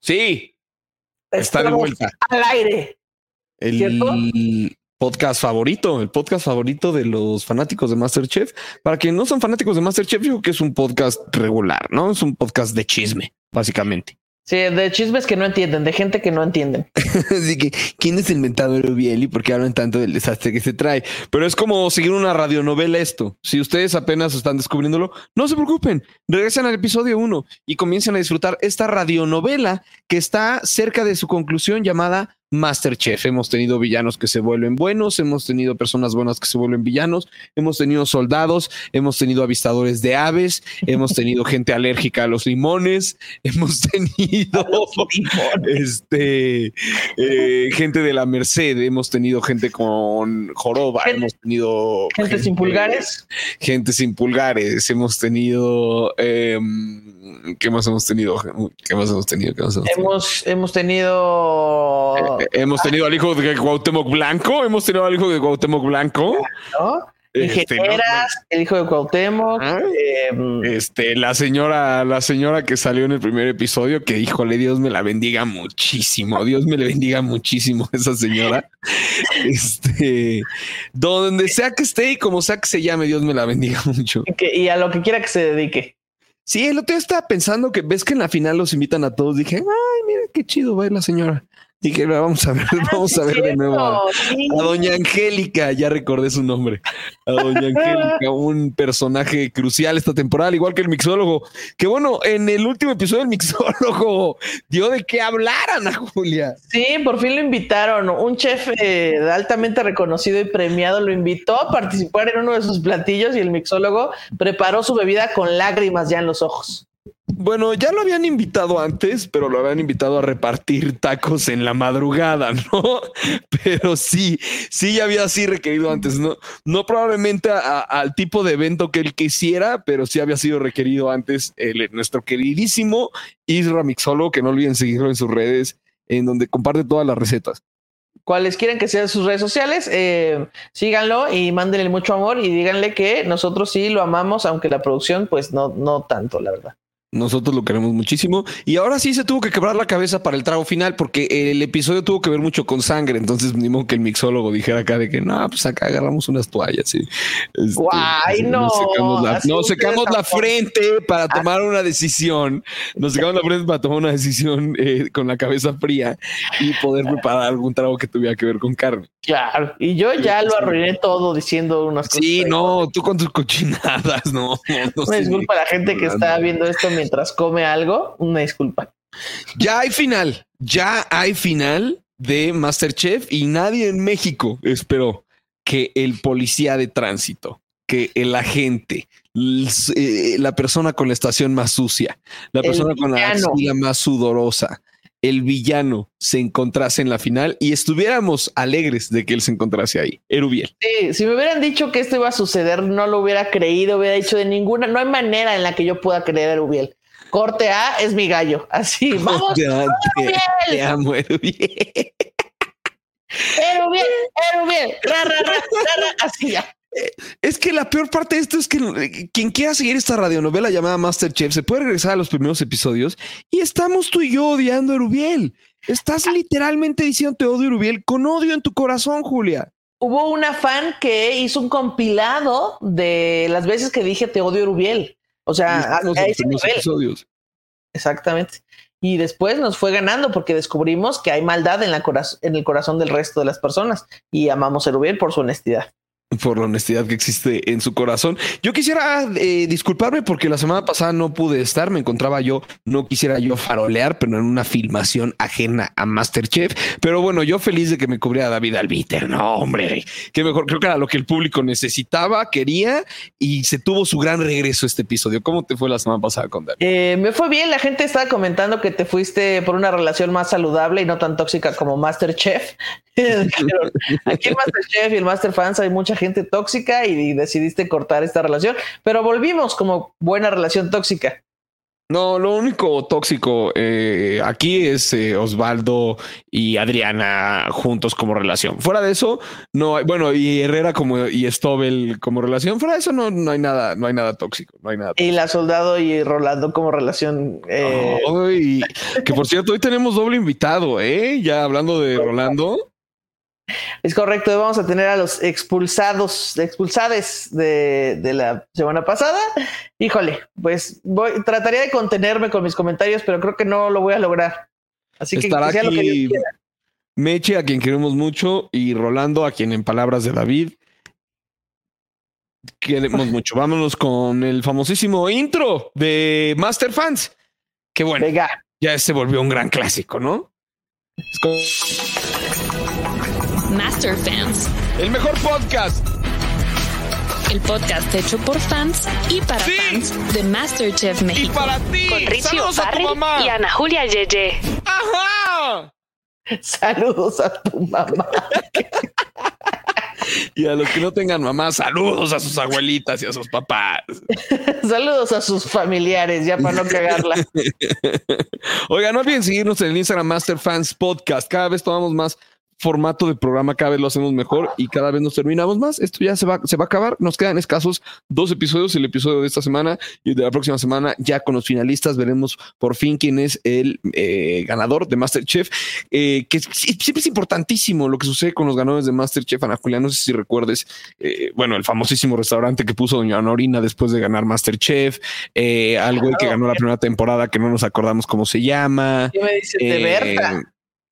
Sí. Está de vuelta. Al aire. El podcast favorito, el podcast favorito de los fanáticos de Masterchef. Para quienes no son fanáticos de Masterchef, digo que es un podcast regular, ¿no? Es un podcast de chisme, básicamente. Sí, de chismes que no entienden, de gente que no entienden. Así que, ¿quién es el mentado Rubiel y por qué hablan tanto del desastre que se trae? Pero es como seguir una radionovela esto. Si ustedes apenas están descubriéndolo, no se preocupen. Regresen al episodio 1 y comiencen a disfrutar esta radionovela que está cerca de su conclusión llamada Masterchef. Hemos tenido villanos que se vuelven buenos, hemos tenido personas buenas que se vuelven villanos, hemos tenido soldados, hemos tenido avistadores de aves, hemos tenido gente alérgica a los limones, hemos tenido este eh, gente de la Merced, hemos tenido gente con joroba, hemos tenido gente, sin pulgares, gente sin pulgares, hemos tenido em, ¿qué más hemos tenido? ¿Qué más hemos tenido? hemos, hemos tenido eh, hemos tenido al hijo de Cuauhtémoc Blanco, hemos tenido al hijo de Cuauhtémoc Blanco. ¿No? Este, el hijo de Cuauhtémoc. Ah, em, este, la señora, la señora que salió en el primer episodio, que híjole, Dios me la bendiga muchísimo. Dios me le bendiga muchísimo esa señora. Este, donde sea que esté y como sea que se llame, Dios me la bendiga mucho. y a lo que quiera que se dedique. Sí, el otro día estaba pensando que ves que en la final los invitan a todos. Dije, ay, mira qué chido va la señora. Dije, vamos a ver, ah, vamos a ver de nuevo a, Doña Angélica, ya recordé su nombre. A Doña Angélica, un personaje crucial esta temporada, igual que el mixólogo. Que bueno, en el último episodio el mixólogo dio de qué hablar, Ana Julia. Sí, por fin lo invitaron. Un chef eh, altamente reconocido y premiado lo invitó a participar en uno de sus platillos y el mixólogo preparó su bebida con lágrimas ya en los ojos. Bueno, ya lo habían invitado antes, pero lo habían invitado a repartir tacos en la madrugada, ¿no? Pero sí, sí ya había así requerido antes, no, no probablemente al tipo de evento que él quisiera, pero sí había sido requerido antes el, nuestro queridísimo Isra Mixolo, que no olviden seguirlo en sus redes, en donde comparte todas las recetas. Cuales quieren que sean sus redes sociales, eh, síganlo y mándenle mucho amor y díganle que nosotros sí lo amamos, aunque la producción, pues no, no tanto, la verdad. Nosotros lo queremos muchísimo. Y ahora sí se tuvo que quebrar la cabeza para el trago final porque el episodio tuvo que ver mucho con sangre. Entonces, ni modo que el mixólogo dijera acá de que no, pues acá agarramos unas toallas. y Este, Guay, no. Nos secamos la, frente para ah. tomar una decisión. Nos secamos la frente para tomar una decisión eh, con la cabeza fría y poder preparar algún trago que tuviera que ver con carne. Claro. Y yo ya lo arruiné todo diciendo unas cosas. Sí, no, tú con tus cochinadas, no. no, no disculpa a la gente que está viendo esto mientras come algo, una disculpa. Ya hay final, ya hay final de Masterchef y nadie en México esperó que el policía de tránsito, que el agente, eh, la persona con la estación más sucia, la persona con la axila más sudorosa, el villano se encontrase en la final y estuviéramos alegres de que él se encontrase ahí. Erubiel. Sí, si me hubieran dicho que esto iba a suceder, no lo hubiera creído, hubiera dicho de ninguna, no hay manera en la que yo pueda creer a Erubiel. Corte A es mi gallo. Así, vamos. te, te, amo, Erubiel. Erubiel, Erubiel, ra, ra, ra, así ya. Es que la peor parte de esto es que eh, quien quiera seguir esta radionovela llamada Masterchef se puede regresar a los primeros episodios y estamos tú y yo odiando a Erubiel. Estás literalmente diciendo te odio Erubiel con odio en tu corazón, Julia. Hubo una fan que hizo un compilado de las veces que dije te odio Erubiel. O sea, a, ese Episodios. Exactamente. Y después nos fue ganando porque descubrimos que hay maldad en, la en el corazón del resto de las personas y amamos a Erubiel por su honestidad por la honestidad que existe en su corazón. Yo quisiera eh, disculparme porque la semana pasada no pude estar, me encontraba yo, no quisiera yo farolear, pero en una filmación ajena a Masterchef. Pero bueno, yo feliz de que me cubriera David Albiter. No, hombre, que mejor, creo que era lo que el público necesitaba, quería y se tuvo su gran regreso este episodio. ¿Cómo te fue la semana pasada con David? Eh, me fue bien, la gente estaba comentando que te fuiste por una relación más saludable y no tan tóxica como Masterchef. aquí en Masterchef y el Master Fans hay mucha gente tóxica y decidiste cortar esta relación, pero volvimos como buena relación tóxica. No, lo único tóxico eh, aquí es eh, Osvaldo y Adriana juntos como relación. Fuera de eso, no hay, bueno, y Herrera como y Stobel como relación. Fuera de eso, no, no hay nada, no hay nada tóxico, no hay nada. Y la soldado y Rolando como relación. Eh... que por cierto, hoy tenemos doble invitado, eh, ya hablando de Rolando. Es correcto, vamos a tener a los expulsados, expulsades de, de, la semana pasada. Híjole, pues voy, trataría de contenerme con mis comentarios, pero creo que no lo voy a lograr. Así que, Estará aquí lo que Meche, a quien queremos mucho, y Rolando, a quien en palabras de David queremos mucho. Vámonos con el famosísimo intro de Master Fans. Que bueno, ya se volvió un gran clásico, ¿no? Es como... Master Fans. El mejor podcast. El podcast hecho por fans y para Sí. fans de Masterchef México. Y para ti. Con Richie Saludos a tu O'Farrell mamá. y Ana Julia Yeye. ¡Ajá! Saludos a tu mamá. Y a los que no tengan mamá, saludos a sus abuelitas y a sus papás. Saludos a sus familiares, ya para no cagarla. Oigan, no olviden seguirnos en el Instagram Master Fans Podcast. Cada vez tomamos más formato de programa, cada vez lo hacemos mejor y cada vez nos terminamos más. Esto ya se va, se va a acabar. Nos quedan escasos dos episodios, el episodio de esta semana y el de la próxima semana. Ya con los finalistas veremos por fin quién es el eh, ganador de Masterchef. Eh, que siempre es importantísimo lo que sucede con los ganadores de Masterchef. Ana Julia, no sé si recuerdes, eh, bueno, el famosísimo restaurante que puso Doña Norina después de ganar Masterchef, eh, algo que ganó la primera temporada que no nos acordamos cómo se llama. ¿Qué me dices de Berta?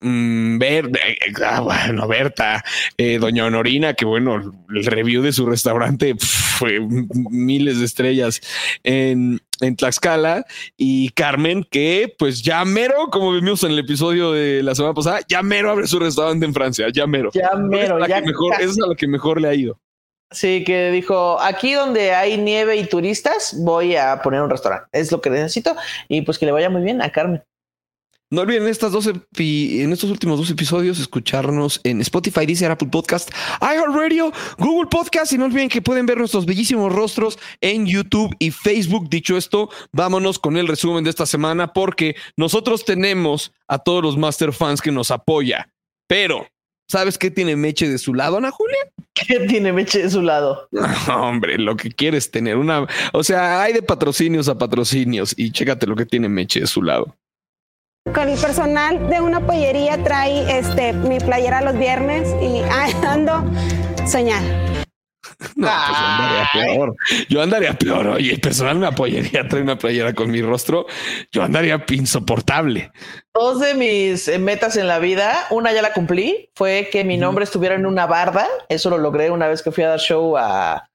Mm, Ver- eh, ah, bueno, Berta, eh, Doña Honorina, que bueno, el review de su restaurante fue miles de estrellas en, en Tlaxcala y Carmen, que pues ya mero, como vimos en el episodio de la semana pasada, ya mero abre su restaurante en Francia, ya mero. Ya es mero, ya que mejor, casi. es a la que mejor le ha ido. Sí, que dijo, aquí donde hay nieve y turistas, voy a poner un restaurante. Es lo que necesito. Y pues que le vaya muy bien a Carmen. No olviden en estas dos en estos últimos dos episodios escucharnos en Spotify, dice Apple Podcast, iHeartRadio, Google Podcast y no olviden que pueden ver nuestros bellísimos rostros en YouTube y Facebook. Dicho esto, vámonos con el resumen de esta semana porque nosotros tenemos a todos los Master Fans que nos apoya. Pero, ¿sabes qué tiene Meche de su lado, Ana Julia? ¿Qué tiene Meche de su lado? Hombre, lo que quieres tener una, o sea, hay de patrocinios a patrocinios y chécate lo que tiene Meche de su lado. Con el personal de una pollería trae este, mi playera los viernes y ando soñar. No, pues yo andaría peor. Yo andaría peor. Oye, el personal me apoyaría, trae una playera con mi rostro. Yo andaría insoportable. Dos de mis eh, metas en la vida, una ya la cumplí, fue que mi nombre estuviera en una barda. Eso lo logré una vez que fui a dar show a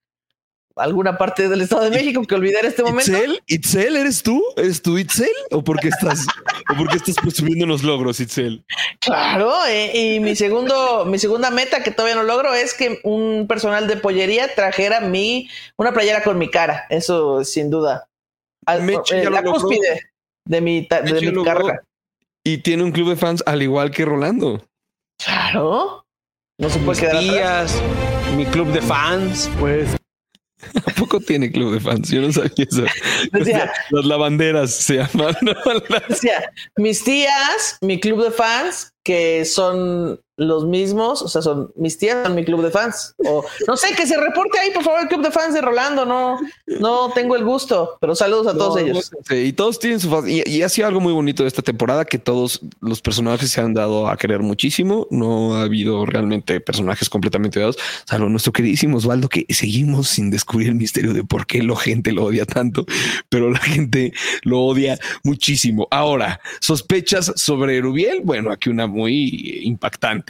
alguna parte del Estado de México que olvidé en este momento. Itzel, Itzel, ¿eres tú? ¿Eres tú Itzel? ¿O por qué estás, o por qué estás presumiendo unos logros, Itzel? Claro, eh, y mi segundo, mi segunda meta que todavía no logro es que un personal de pollería trajera mi una playera con mi cara. Eso sin duda. Al- eh, lo la logró. cúspide de mi, de mi logró. carrera. Y tiene un club de fans al igual que Rolando. Claro. No se puede quedar atrás. días, mi club de fans. Pues ¿A poco tiene club de fans? Yo no sabía eso. Decía, Las lavanderas se llaman. ¿no? mis tías, mi club de fans, que son los mismos, o sea, son mis tías, son mi club de fans. O no sé, que se reporte ahí, por favor, el club de fans de Rolando. No, no tengo el gusto, pero saludos a todos ellos. y todos tienen su fans. Y, y ha sido algo muy bonito de esta temporada que todos los personajes se han dado a querer muchísimo. No ha habido realmente personajes completamente dados, salvo nuestro queridísimo Osvaldo, que seguimos sin descubrir el misterio de por qué la gente lo odia tanto, pero la gente lo odia muchísimo. Ahora, sospechas sobre Rubiel. Bueno, aquí una muy impactante.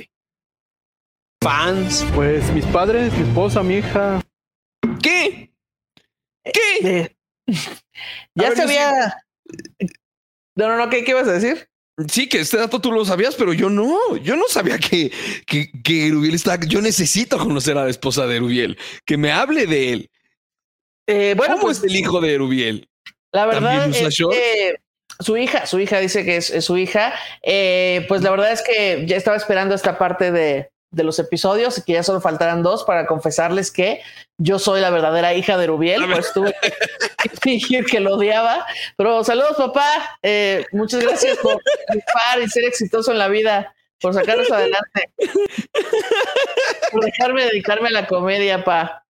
Fans. Pues mis padres, mi esposa, mi hija. ¿Qué? ¿Qué? Eh, ya A ver, se yo sí- había. No, no, no, ¿qué, qué ibas a decir? Sí, que este dato tú lo sabías, pero yo no. Yo no sabía que, que, que Erubiel está. Yo necesito conocer a la esposa de Erubiel, que me hable de él. Eh, bueno, ¿Cómo pues es el hijo de Erubiel? la verdad ¿También usa es que su hija, su hija dice que es, es su hija. Eh, pues la verdad es que ya estaba esperando esta parte de, de los episodios y que ya solo faltarán dos para confesarles que yo soy la verdadera hija de Rubiel, pues tuve que fingir que lo odiaba. Pero saludos, papá. Eh, muchas gracias por triunfar y ser exitoso en la vida, por sacarnos adelante, por dejarme dedicarme a la comedia, pa.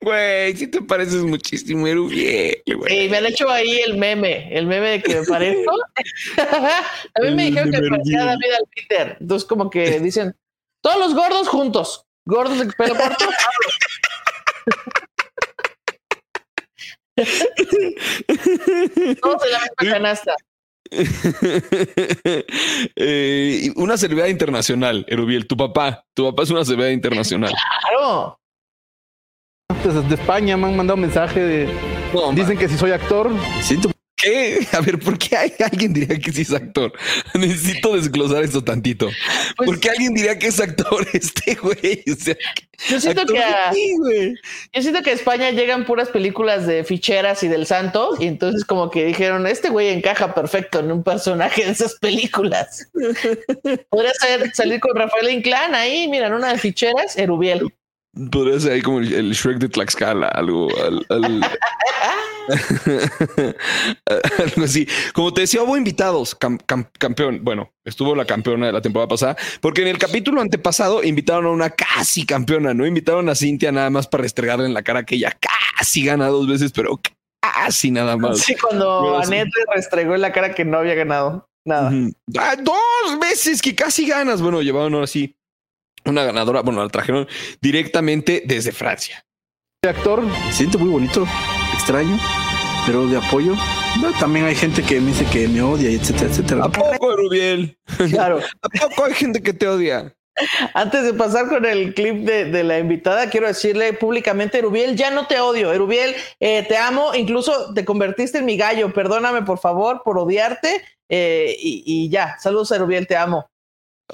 Güey, si te pareces muchísimo a Rubiel, güey. me han hecho ahí el meme, el meme de que me parezco. a mí me dijeron que parecía David Peter. Entonces, como que dicen, todos los gordos juntos, gordos de pelo corto. Todos en la misma canasta. eh, una celebridad internacional, Erubiel, tu papá, tu papá es una celebridad internacional. Claro. Desde España me han mandado un mensaje de. dicen que si soy actor. Siento. ¿Qué? A ver, ¿por qué hay, alguien diría que sí es actor? Necesito desglosar esto tantito. Pues ¿Por qué alguien diría que es actor este güey? O sea, yo siento que a, yo siento que a España llegan puras películas de ficheras y del santo, y entonces como que dijeron, este güey encaja perfecto en un personaje de esas películas. Podría ser, salir con Rafael Inclán ahí, miran, una de ficheras, Erubiel. Podría ser ahí como el, Shrek de Tlaxcala, algo, algo así. Como te decía, hubo invitados, campeón. Bueno, estuvo la campeona de la temporada pasada, porque en el capítulo antepasado invitaron a una casi campeona, ¿no? Invitaron a Cintia nada más para restregarle en la cara que ella casi gana dos veces, pero casi nada más. Sí, cuando Annette le restregó en la cara que no había ganado nada. Ah, dos veces que casi ganas. Bueno, llevaron ahora sí una ganadora, bueno, la trajeron directamente desde Francia. actor, siento muy bonito, extraño, pero de apoyo. también hay gente que me dice que me odia, etcétera, etcétera. ¿A poco, Rubiel? Claro. ¿A poco hay gente que te odia? Antes de pasar con el clip de, la invitada, quiero decirle públicamente, Erubiel, ya no te odio. Erubiel, eh, te amo, incluso te convertiste en mi gallo. Perdóname, por favor, por odiarte. Eh, y, y, ya, saludos, Erubiel, te amo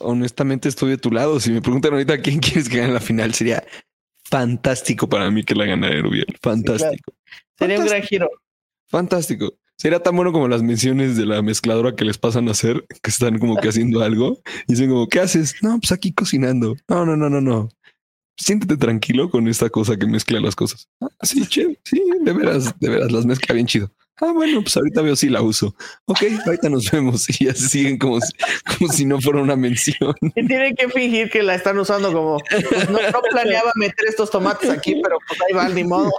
honestamente estoy de tu lado. Si me preguntan ahorita quién quieres que gane la final, sería fantástico para mí que la ganara Rubiel. Fantástico. Sería un gran giro. Fantástico. Sería tan bueno como las menciones de la mezcladora que les pasan a hacer, que están como que haciendo algo y dicen como, ¿qué haces? No, pues aquí cocinando. No, no, no, no, no. Siéntete tranquilo con esta cosa que mezcla las cosas. Ah, sí, Sí, de veras, de veras, las mezcla bien chido. Ah, bueno, pues ahorita veo si la uso. Ok, ahorita nos vemos y ya siguen como si, como si no fuera una mención. Y tienen que fingir que la están usando como pues, no, planeaba meter estos tomates aquí, pero pues ahí van, ni modo.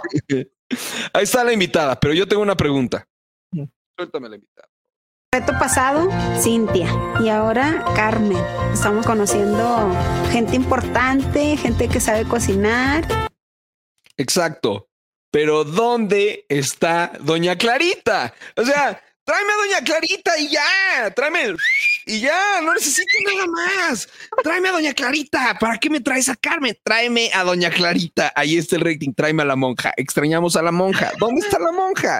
Ahí está la invitada, pero yo tengo una pregunta. Suéltame la invitada. Reto pasado, Cintia. Y ahora Carmen. Estamos conociendo gente importante, gente que sabe cocinar. Exacto. Pero ¿dónde está Doña Clarita? O sea, tráeme a Doña Clarita y ya, tráeme y ya, no necesito nada más. Tráeme a Doña Clarita. ¿Para qué me traes a Carmen? Tráeme a Doña Clarita. Ahí está el rating. Tráeme a la monja. Extrañamos a la monja. ¿Dónde está la monja?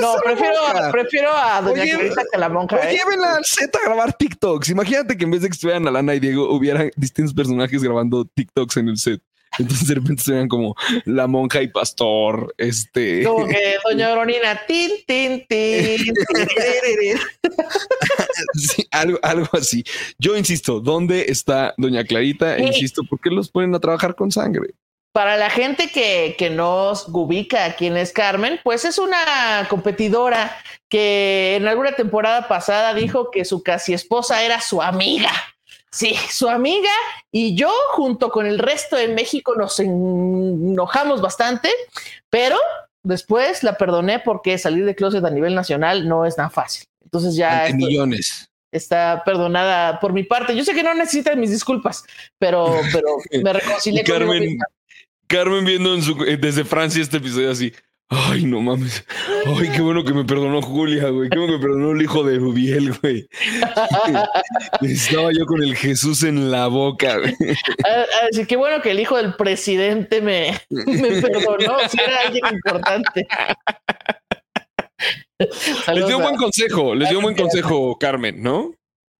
no, prefiero, prefiero a Doña Clarita que a la monja. ¿eh? Llévenla al set a grabar TikToks. Imagínate que en vez de que estuvieran a Lana y Diego, hubiera distintos personajes grabando TikToks en el set. Entonces de repente se vean como la monja y pastor, este. Como que Doña Veronina, tin, tin, tin. algo, algo así. Yo insisto, ¿dónde está Doña Clarita? E insisto, ¿por qué los ponen a trabajar con sangre? Para la gente que, que nos ubica quién es Carmen, pues es una competidora que en alguna temporada pasada dijo que su casi esposa era su amiga. Sí, su amiga y yo, junto con el resto de México, nos enojamos bastante, pero después la perdoné porque salir de closet a nivel nacional no es tan fácil. Entonces ya. millones. Está perdonada por mi parte. Yo sé que no necesitan mis disculpas, pero, pero me reconcilié Carmen, Carmen viendo desde Francia este episodio así. Ay, no mames. Ay, qué bueno que me perdonó Julia, güey. Qué bueno que me perdonó el hijo de Rubiel, güey. Estaba yo con el Jesús en la boca, güey. Así ah, qué bueno que el hijo del presidente me, me perdonó. Si era alguien importante. les dio un buen consejo, les dio un buen consejo, Carmen, ¿no?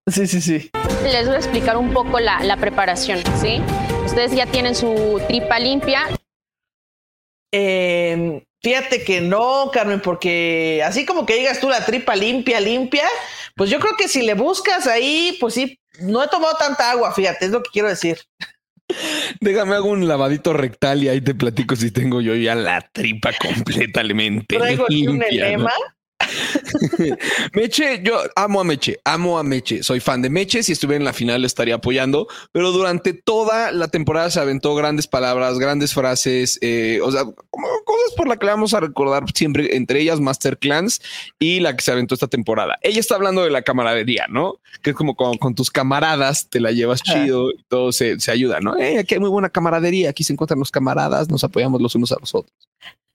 Sí, sí, sí. Les voy a explicar un poco la, la preparación, ¿sí? Ustedes ya tienen su tripa limpia. Eh, Fíjate que no, Carmen, porque así como que digas tú la tripa limpia, limpia, pues yo creo que si le buscas ahí, pues sí, no he tomado tanta agua, fíjate, es lo que quiero decir. Déjame hago un lavadito rectal y ahí te platico si tengo yo ya la tripa completamente. Traigo un enema. Meche, yo amo a Meche, amo a Meche. Soy fan de Meche. Si estuviera en la final, le estaría apoyando. Pero durante toda la temporada se aventó grandes palabras, grandes frases, eh, o sea, cosas por las que vamos a recordar siempre, entre ellas Master Clans y la que se aventó esta temporada. Ella está hablando de la camaradería, ¿no? Que es como con, tus camaradas te la llevas chido y todo se, ayuda, ¿no? Eh, aquí hay muy buena camaradería. Aquí se encuentran los camaradas, nos apoyamos los unos a los otros.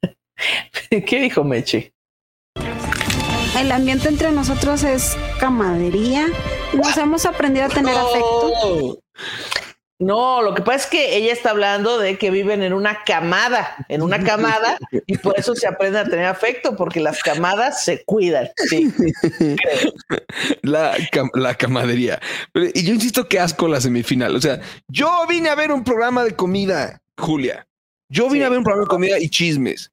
¿Qué dijo Meche? El ambiente entre nosotros es camadería. Nos hemos aprendido a tener afecto. No, lo que pasa es que ella está hablando de que viven en una camada, en una camada, y por eso se aprende a tener afecto, porque las camadas se cuidan. la, la camadería. Y yo insisto que asco la semifinal. O sea, yo vine a ver un programa de comida, Julia. Yo vine a ver un programa de comida y chismes.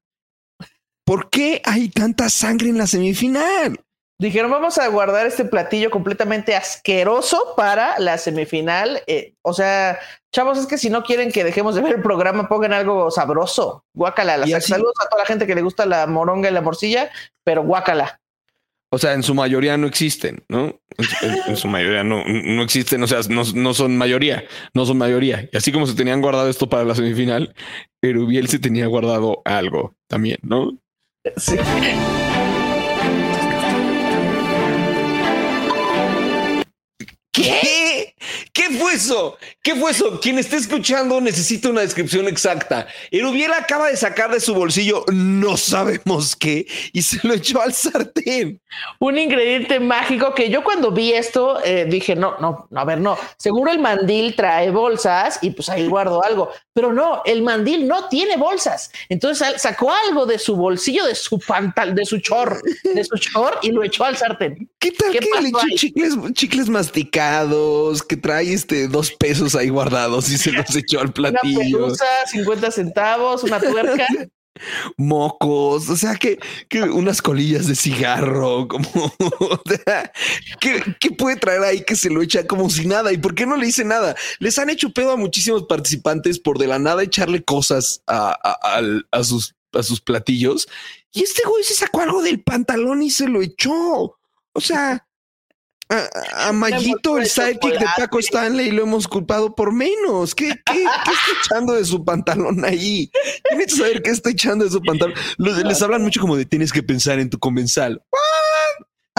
¿Por qué hay tanta sangre en la semifinal? Dijeron, vamos a guardar este platillo completamente asqueroso para la semifinal. Eh, o sea, chavos, es que si no quieren que dejemos de ver el programa, pongan algo sabroso. Guácala. Saludos a toda la gente que le gusta la moronga y la morcilla, pero guácala. O sea, en su mayoría no existen, ¿no? En, su mayoría no, no existen, o sea, no, no, son mayoría, no son mayoría. Y así como se tenían guardado esto para la semifinal, Erubiel se tenía guardado algo también, ¿no? Sí. ¿Qué? ¿Qué fue eso? ¿Qué fue eso? Quien esté escuchando necesita una descripción exacta. Erubiel acaba de sacar de su bolsillo no sabemos qué y se lo echó al sartén. Un ingrediente mágico que yo cuando vi esto eh, dije, no, no, a ver, no. Seguro el mandil trae bolsas y pues ahí guardo algo. Pero no, el mandil no tiene bolsas. Entonces sacó algo de su bolsillo, de su pantal, de su chor, de su chor y lo echó al sartén. ¿Qué tal que le echó chicles, chicles masticados, que trae este dos pesos ahí guardados y se los echó al platillo? Una pelusa, 50 centavos, una tuerca. mocos, o sea, que, que, unas colillas de cigarro, como, ¿qué, puede traer ahí que se lo echa como si nada? ¿Y por qué no le dice nada? Les han hecho pedo a muchísimos participantes por de la nada echarle cosas a, a, sus, a sus platillos. Y este güey se sacó algo del pantalón y se lo echó. O sea, a, Mayito, el sidekick de Paco Stanley, lo hemos culpado por menos. ¿Qué, qué, está echando de su pantalón ahí? Tienes que saber qué está echando de su pantalón. Les hablan mucho como de tienes que pensar en tu comensal.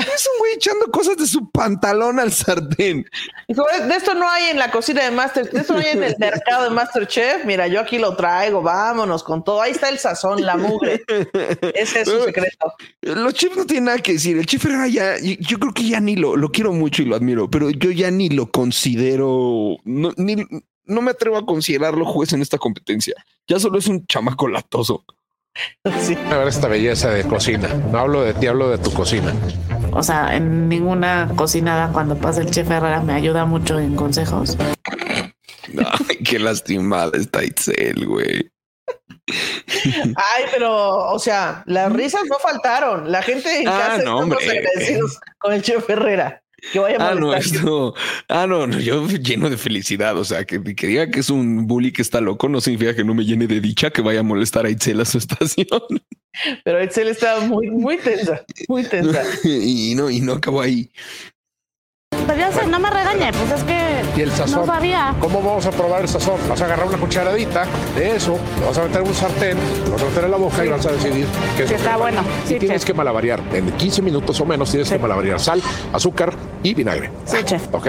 Es un güey echando cosas de su pantalón al sartén. De esto no hay en la cocina de Master, de esto no hay en el mercado de Masterchef. Mira, yo aquí lo traigo, vámonos con todo. Ahí está el sazón, la mugre. Ese es su secreto. Los chefs no tienen nada que decir. El chef era ya, yo creo que ya ni lo, lo quiero mucho y lo admiro, pero yo ya ni lo considero, no, ni, no me atrevo a considerarlo juez en esta competencia. Ya solo es un chamaco latoso. Sí. A ver esta belleza de cocina. No hablo de ti, hablo de tu cocina. O sea, en ninguna cocinada cuando pasa el chef Herrera me ayuda mucho en consejos. Ay, qué lastimada está Itzel, güey. Ay, pero, o sea, las risas no faltaron. La gente en ah, casa no, agradecidos con el chef Herrera ah, no, esto, ah, no, no, yo lleno de felicidad. O sea, que, que, diga que es un bully que está loco no significa que no me llene de dicha que vaya a molestar a Itzel a su estación. Pero Itzel estaba muy, muy tensa, muy tensa. y no, y no acabó ahí. Pues ya sé, no me regañe, pues es que ¿Y el sazón? no sabía. ¿Cómo vamos a probar el sazón? Vas a agarrar una cucharadita de eso, lo vas a meter en un sartén, lo vas a meter en la boca y vas a decidir que está bueno. Sí, tienes que malavariar. En 15 minutos o menos tienes que malavariar sal, azúcar y vinagre. Sí, chef. Ok.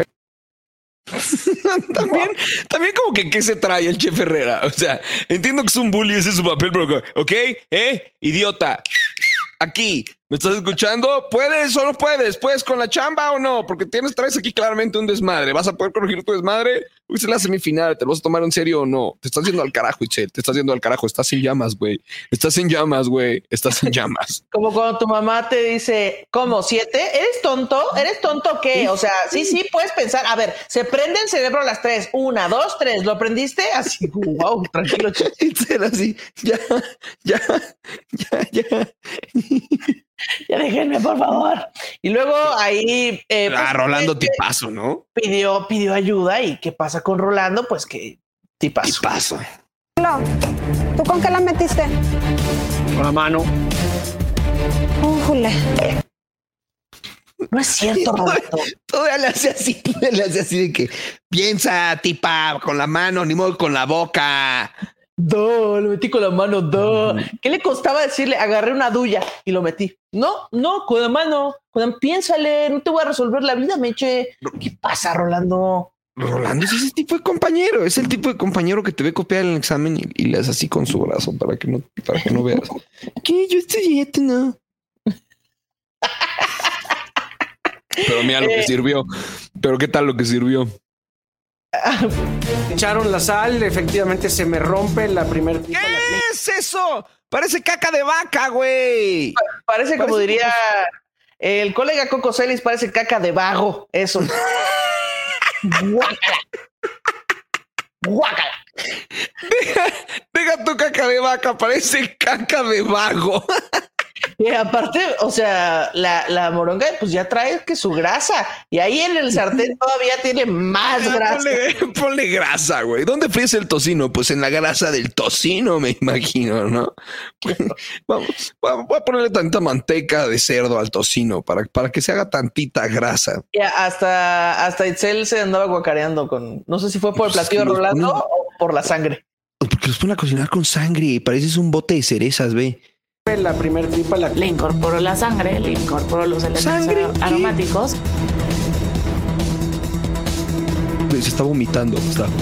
también, también como que qué se trae el chef Herrera. O sea, entiendo que es un bully, ese es su papel, pero ok, eh, idiota aquí. ¿Me estás escuchando? ¿Puedes o no puedes? ¿Puedes con la chamba o no? Porque tienes, traes aquí claramente un desmadre. ¿Vas a poder corregir tu desmadre? Es la semifinal, ¿te lo vas a tomar en serio o no? Te estás yendo al carajo, Itzel, te estás yendo al carajo, estás en llamas, güey. Estás en llamas, güey. Estás en llamas. Como cuando tu mamá te dice, ¿cómo? ¿Siete? ¿Eres tonto? ¿Eres tonto qué? O sea, sí, sí, puedes pensar. A ver, se prende el cerebro a las tres. Una, dos, tres. ¿Lo aprendiste? Así, wow, tranquilo. Itzel, así, ya, ya, ya, ya. ya déjenme, por favor. Y luego ahí. Eh, pues, ah, Rolando este, Tipazo, ¿no? Pidió, pidió ayuda. ¿Y qué pasa con Rolando? Pues que Tipazo. Tipazo. ¿Tú con qué la metiste? Con la mano. Újule. No es cierto, Rolando. Todavía le hace así, le hace así de que piensa, tipa, con la mano, ni modo con la boca. Do, lo metí con la mano, do. ¿Qué le costaba decirle? Agarré una duya y lo metí. No, no, con la mano, con piénsale, no te voy a resolver la vida, Meche. ¿Qué pasa, Rolando? Rolando es ese tipo de compañero, es el tipo de compañero que te ve copiar el examen y, le hace así con su brazo para que no, para que no veas. ¿Qué? Yo estoy no. Pero mira lo que eh. sirvió. Pero qué tal lo que sirvió. Echaron la sal, efectivamente se me rompe la primera. ¿Qué es eso? Parece caca de vaca, güey. Parece, como diría el colega Coco Celis, parece caca de vago. Eso. Guácala. Guácala. Deja, deja tu caca de vaca, parece caca de vago. Y aparte, o sea, la, la, moronga pues ya trae que su grasa y ahí en el sartén todavía tiene más grasa. Ponle, grasa, güey. ¿Dónde fríes el tocino? Pues en la grasa del tocino, me imagino, ¿no? vamos, voy a ponerle tanta manteca de cerdo al tocino para, para que se haga tantita grasa. Ya, hasta, hasta Itzel se andaba guacareando con, no sé si fue por el pues platillo rolando o por la sangre. Porque los ponen a cocinar con sangre y pareces un bote de cerezas, ve. La primera tripa la... le incorporó la sangre, le incorporó los elementos aromáticos. Se está vomitando. Está.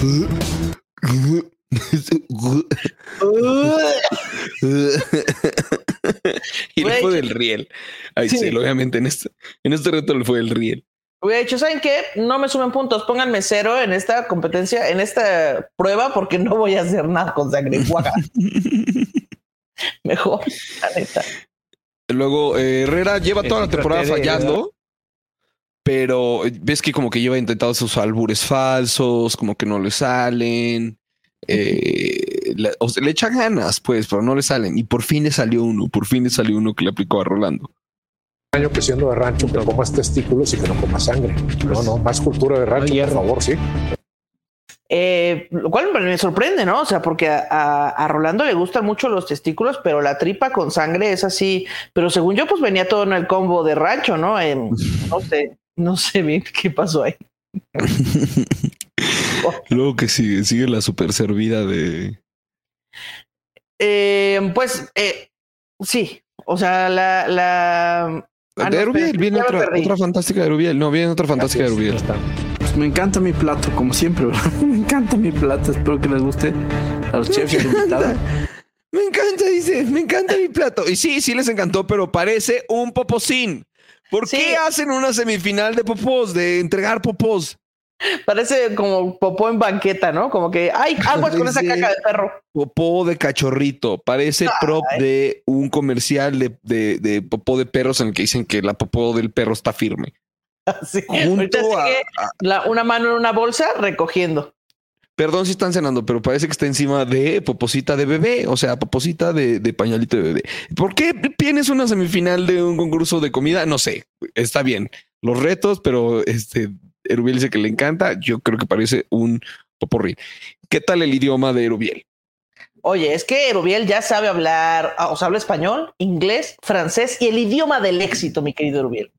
y le fue del riel. Ahí sí. obviamente en este, en este reto le fue del riel. Hubiera dicho, ¿saben qué? No me sumen puntos, pónganme cero en esta competencia, en esta prueba, porque no voy a hacer nada con sangre. Mejor, la neta. Luego, eh, Herrera lleva toda la temporada fallando, pero eh, ves que como que lleva intentado sus albures falsos, como que no le salen. Eh, le, o le echa ganas, pues, pero no le salen. Y por fin le salió uno, por fin le salió uno que le aplicó a Rolando. Año que siendo de rancho, que comas testículos y que no comas sangre. No, no, más cultura de rancho, por favor, sí. Eh, lo cual me sorprende, ¿no? O sea, porque a, Rolando le gustan mucho los testículos, pero la tripa con sangre es así. Pero según yo, pues venía todo en el combo de rancho, ¿no? no sé, no sé bien qué pasó ahí. Luego que sigue, sigue la super servida de. Eh, pues eh, sí, o sea, la. la... Ah, de Rubiel, viene otra, otra, fantástica de Rubiel. No, viene otra fantástica de Rubiel. Pues me encanta mi plato, como siempre. me encanta mi plato. Espero que les guste a los chefs y a invitada. Me encanta, dice, me encanta mi plato. Y sí, sí les encantó, pero parece un poposín. ¿Por qué hacen una semifinal de popos, de entregar popos? Parece como popó en banqueta, ¿no? Como que, ay, aguas con esa caca de perro. Popó de cachorrito. Parece prop de un comercial de, de, de popó de perros en el que dicen que la popó del perro está firme. una mano en una bolsa recogiendo. Perdón si están cenando, pero parece que está encima de poposita de bebé, o sea, poposita de, pañalito de bebé. ¿Por qué tienes una semifinal de un concurso de comida? No sé, está bien. Los retos, pero este Erubiel dice que le encanta. Yo creo que parece un poporri. ¿Qué tal el idioma de Erubiel? Oye, es que Erubiel ya sabe hablar, o sea, habla español, inglés, francés y el idioma del éxito, mi querido Erubiel.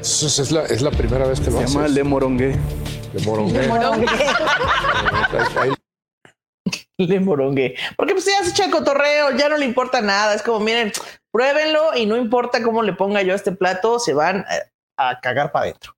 Es, la, es la primera vez que lo Se llama Le Morongue. Le Morongue. Le Morongue. Le Morongue. Porque pues ya se echa el cotorreo, ya no le importa nada. Es como, miren, pruébenlo y no importa cómo le ponga yo a este plato, se van a cagar para adentro.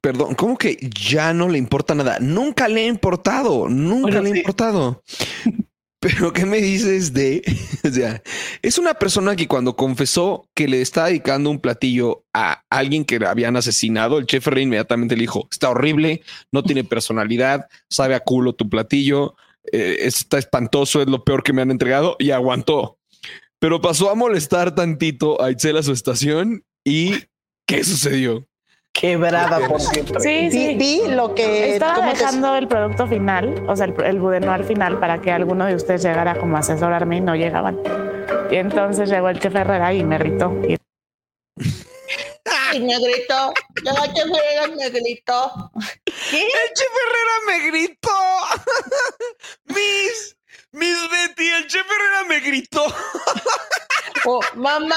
Perdón, ¿cómo que ya no le importa nada? Nunca le ha importado, nunca le ha importado. Pero ¿qué me dices de, o sea, es una persona que cuando confesó que le está dedicando un platillo a alguien que habían asesinado, el chef Ferrer inmediatamente le dijo, está horrible, no tiene personalidad, sabe a culo tu platillo, eh, está espantoso, es lo peor que me han entregado y aguantó. Pero pasó a molestar tantito a Itzel a su estación y ¿qué sucedió? Quebrada por siempre. Sí, sí. Vi lo que estaba dejando el producto final, o sea, el, el al final para que alguno de ustedes llegara como a asesorarme y no llegaban. Y entonces llegó el chef Herrera y me gritó. Y... Me gritó. Llegó el chef Herrera y me gritó. ¿Qué? El chef Herrera me gritó. Miss, Miss Betty, el chef Herrera me gritó. Oh, mamá,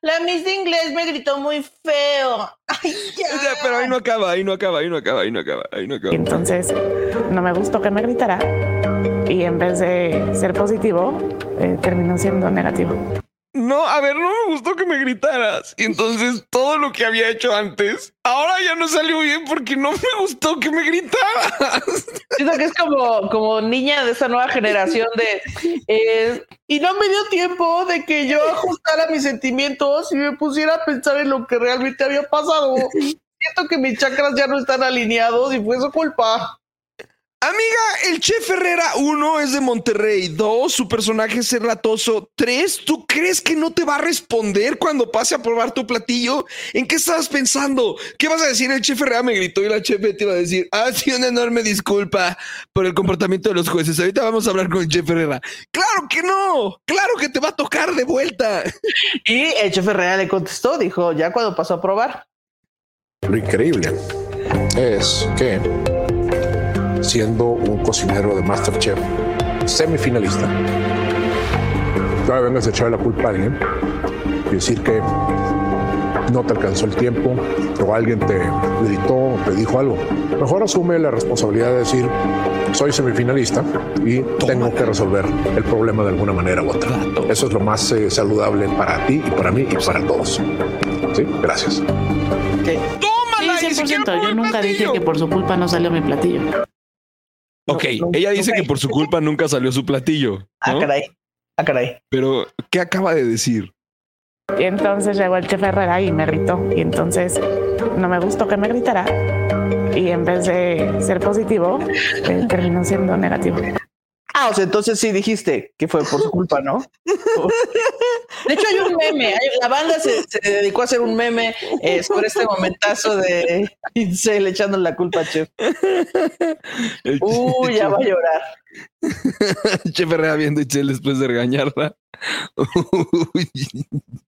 la Miss de inglés me gritó muy feo. Ay, pero ahí no acaba, ahí no acaba, ahí no acaba, ahí no acaba, ahí no acaba. entonces no me gustó que me gritara y en vez de ser positivo, eh, terminó siendo negativo. No, a ver, no me gustó que me gritaras. Y entonces todo lo que había hecho antes, ahora ya no salió bien porque no me gustó que me gritaras. Siento que es como, como niña de esa nueva generación de... Eh, y no me dio tiempo de que yo ajustara mis sentimientos y me pusiera a pensar en lo que realmente había pasado. Siento que mis chakras ya no están alineados y fue su culpa. Amiga, el Chef Herrera, uno, es de Monterrey. Dos, su personaje es ratoso. Tres, ¿tú crees que no te va a responder cuando pase a probar tu platillo? ¿En qué estabas pensando? ¿Qué vas a decir? El Chef Herrera me gritó y la chef te iba a decir, ah, sí, una enorme disculpa por el comportamiento de los jueces. Ahorita vamos a hablar con el Chef Herrera. Claro que no, claro que te va a tocar de vuelta. Y el Chef Herrera le contestó, dijo, ya cuando pasó a probar. Lo increíble es que siendo un cocinero de Masterchef semifinalista. No vengas a echar la culpa a alguien y decir que no te alcanzó el tiempo o alguien te gritó o te dijo algo. Mejor asume la responsabilidad de decir, soy semifinalista y tengo que resolver el problema de alguna manera u otra. Eso es lo más eh, saludable para ti y para mí y para todos. Sí, gracias. ¡Tómala! Yo nunca dije que por su culpa no salió mi platillo. Ok, ella dice que por su culpa nunca salió su platillo. Ah, caray. Ah, caray. Pero, ¿qué acaba de decir? Y entonces llegó el chef Herrera y me gritó. Y entonces no me gustó que me gritara. Y en vez de ser positivo, eh, terminó siendo negativo. Ah, o sea, entonces sí dijiste que fue por su culpa, ¿no? De hecho, hay un meme. la banda se, dedicó a hacer un meme eh, sobre este momentazo de Incel echando la culpa a Chef. Uy, ya va a llorar. Chef Herrera viendo a después de regañarla. Uy,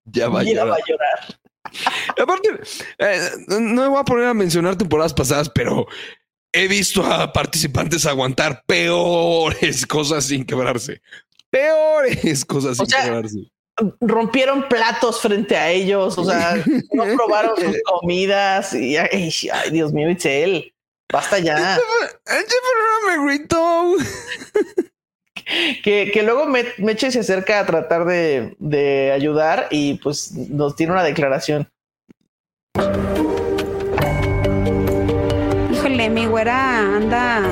ya va a llorar. Va a llorar. Aparte, eh, no me voy a poner a mencionar temporadas pasadas, pero he visto a participantes aguantar peores cosas sin quebrarse. Peores cosas sin quebrarse. Rompieron platos frente a ellos, o sea, no probaron sus comidas y ay, Dios mío, él. Basta ya. me gritó. que, que, luego Meche se acerca a tratar de, de ayudar y pues nos tiene una declaración mi güera anda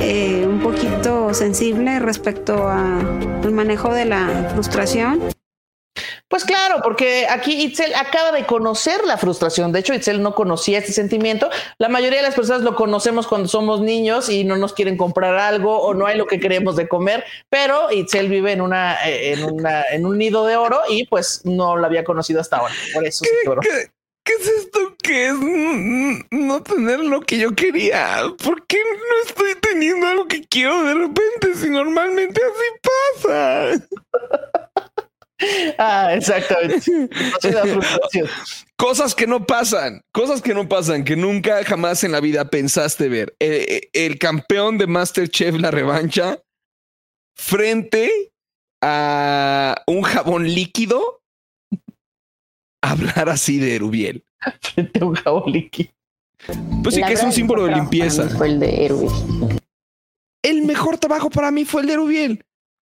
eh, un poquito sensible respecto al manejo de la frustración. Pues claro, porque aquí Itzel acaba de conocer la frustración. De hecho, Itzel no conocía este sentimiento. La mayoría de las personas lo conocemos cuando somos niños y no nos quieren comprar algo o no hay lo que queremos de comer. Pero Itzel vive en una, eh, en una, en un nido de oro y pues no lo había conocido hasta ahora. Por eso se ¿Qué es esto que es no tener lo que yo quería? ¿Por qué no estoy teniendo algo que quiero de repente si normalmente así pasa? Ah, exactamente. cosas que no pasan, cosas que no pasan, que nunca jamás en la vida pensaste ver. El, eh, eh, el campeón de Masterchef, la revancha, frente a un jabón líquido hablar así de Erubiel. Frente a un jaboliki. Pues sí, que es un símbolo de limpieza. Fue el de Erubiel. El mejor trabajo para mí fue el de Erubiel.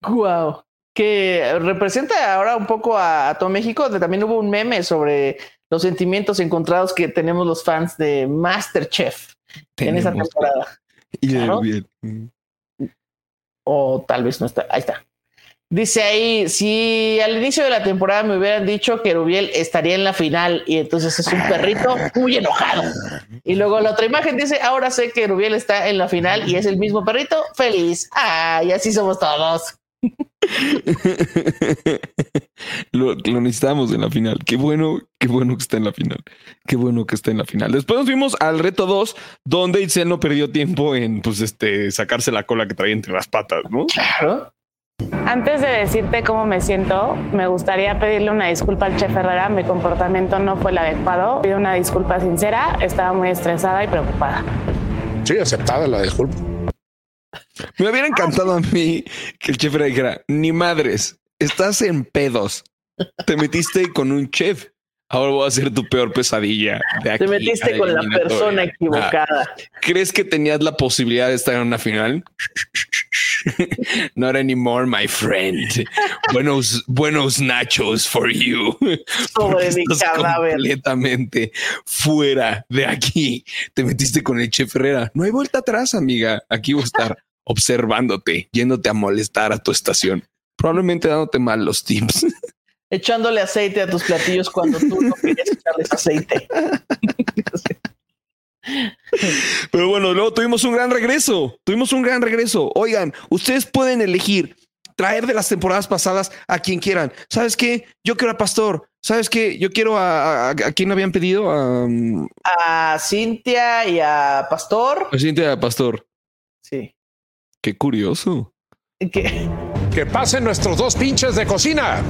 Wow. Que representa ahora un poco a, todo México. También hubo un meme sobre los sentimientos encontrados que tenemos los fans de Masterchef en esa temporada. Y de Erubiel. O tal vez no está. Ahí está. Dice ahí, si al inicio de la temporada me hubieran dicho que Rubiel estaría en la final y entonces es un perrito muy enojado. Y luego la otra imagen dice, ahora sé que Rubiel está en la final y es el mismo perrito feliz. Ah, y así somos todos. lo, lo, necesitamos en la final. Qué bueno, qué bueno que está en la final. Qué bueno que está en la final. Después nos fuimos al reto 2, donde Itzel no perdió tiempo en pues este sacarse la cola que traía entre las patas, ¿no? Claro. Antes de decirte cómo me siento, me gustaría pedirle una disculpa al chef Herrera. Mi comportamiento no fue el adecuado. Pido una disculpa sincera. Estaba muy estresada y preocupada. Sí, aceptada la disculpa. Me hubiera encantado a mí que el chef Herrera dijera, ni madres, estás en pedos. Te metiste con un chef. Ahora voy a ser tu peor pesadilla. De aquí Te metiste con la persona equivocada. ¿Crees que tenías la posibilidad de estar en una final? Not anymore, my friend. Buenos, buenos nachos for you. Sobre mi cadáver. Completamente fuera de aquí. Te metiste con el chef Herrera. No hay vuelta atrás, amiga. Aquí voy a estar observándote, yéndote a molestar a tu estación. Probablemente dándote mal los tips. Echándole aceite a tus platillos cuando tú no querías echarles aceite. Pero bueno, luego tuvimos un gran regreso. Tuvimos un gran regreso. Oigan, ustedes pueden elegir traer de las temporadas pasadas a quien quieran. ¿Sabes qué? Yo quiero a Pastor. ¿Sabes qué? Yo quiero a, a, a quien habían pedido. A, a Cintia y a Pastor. A Cintia y a Pastor. Sí. Qué curioso. ¿Qué? Que pasen nuestros dos pinches de cocina.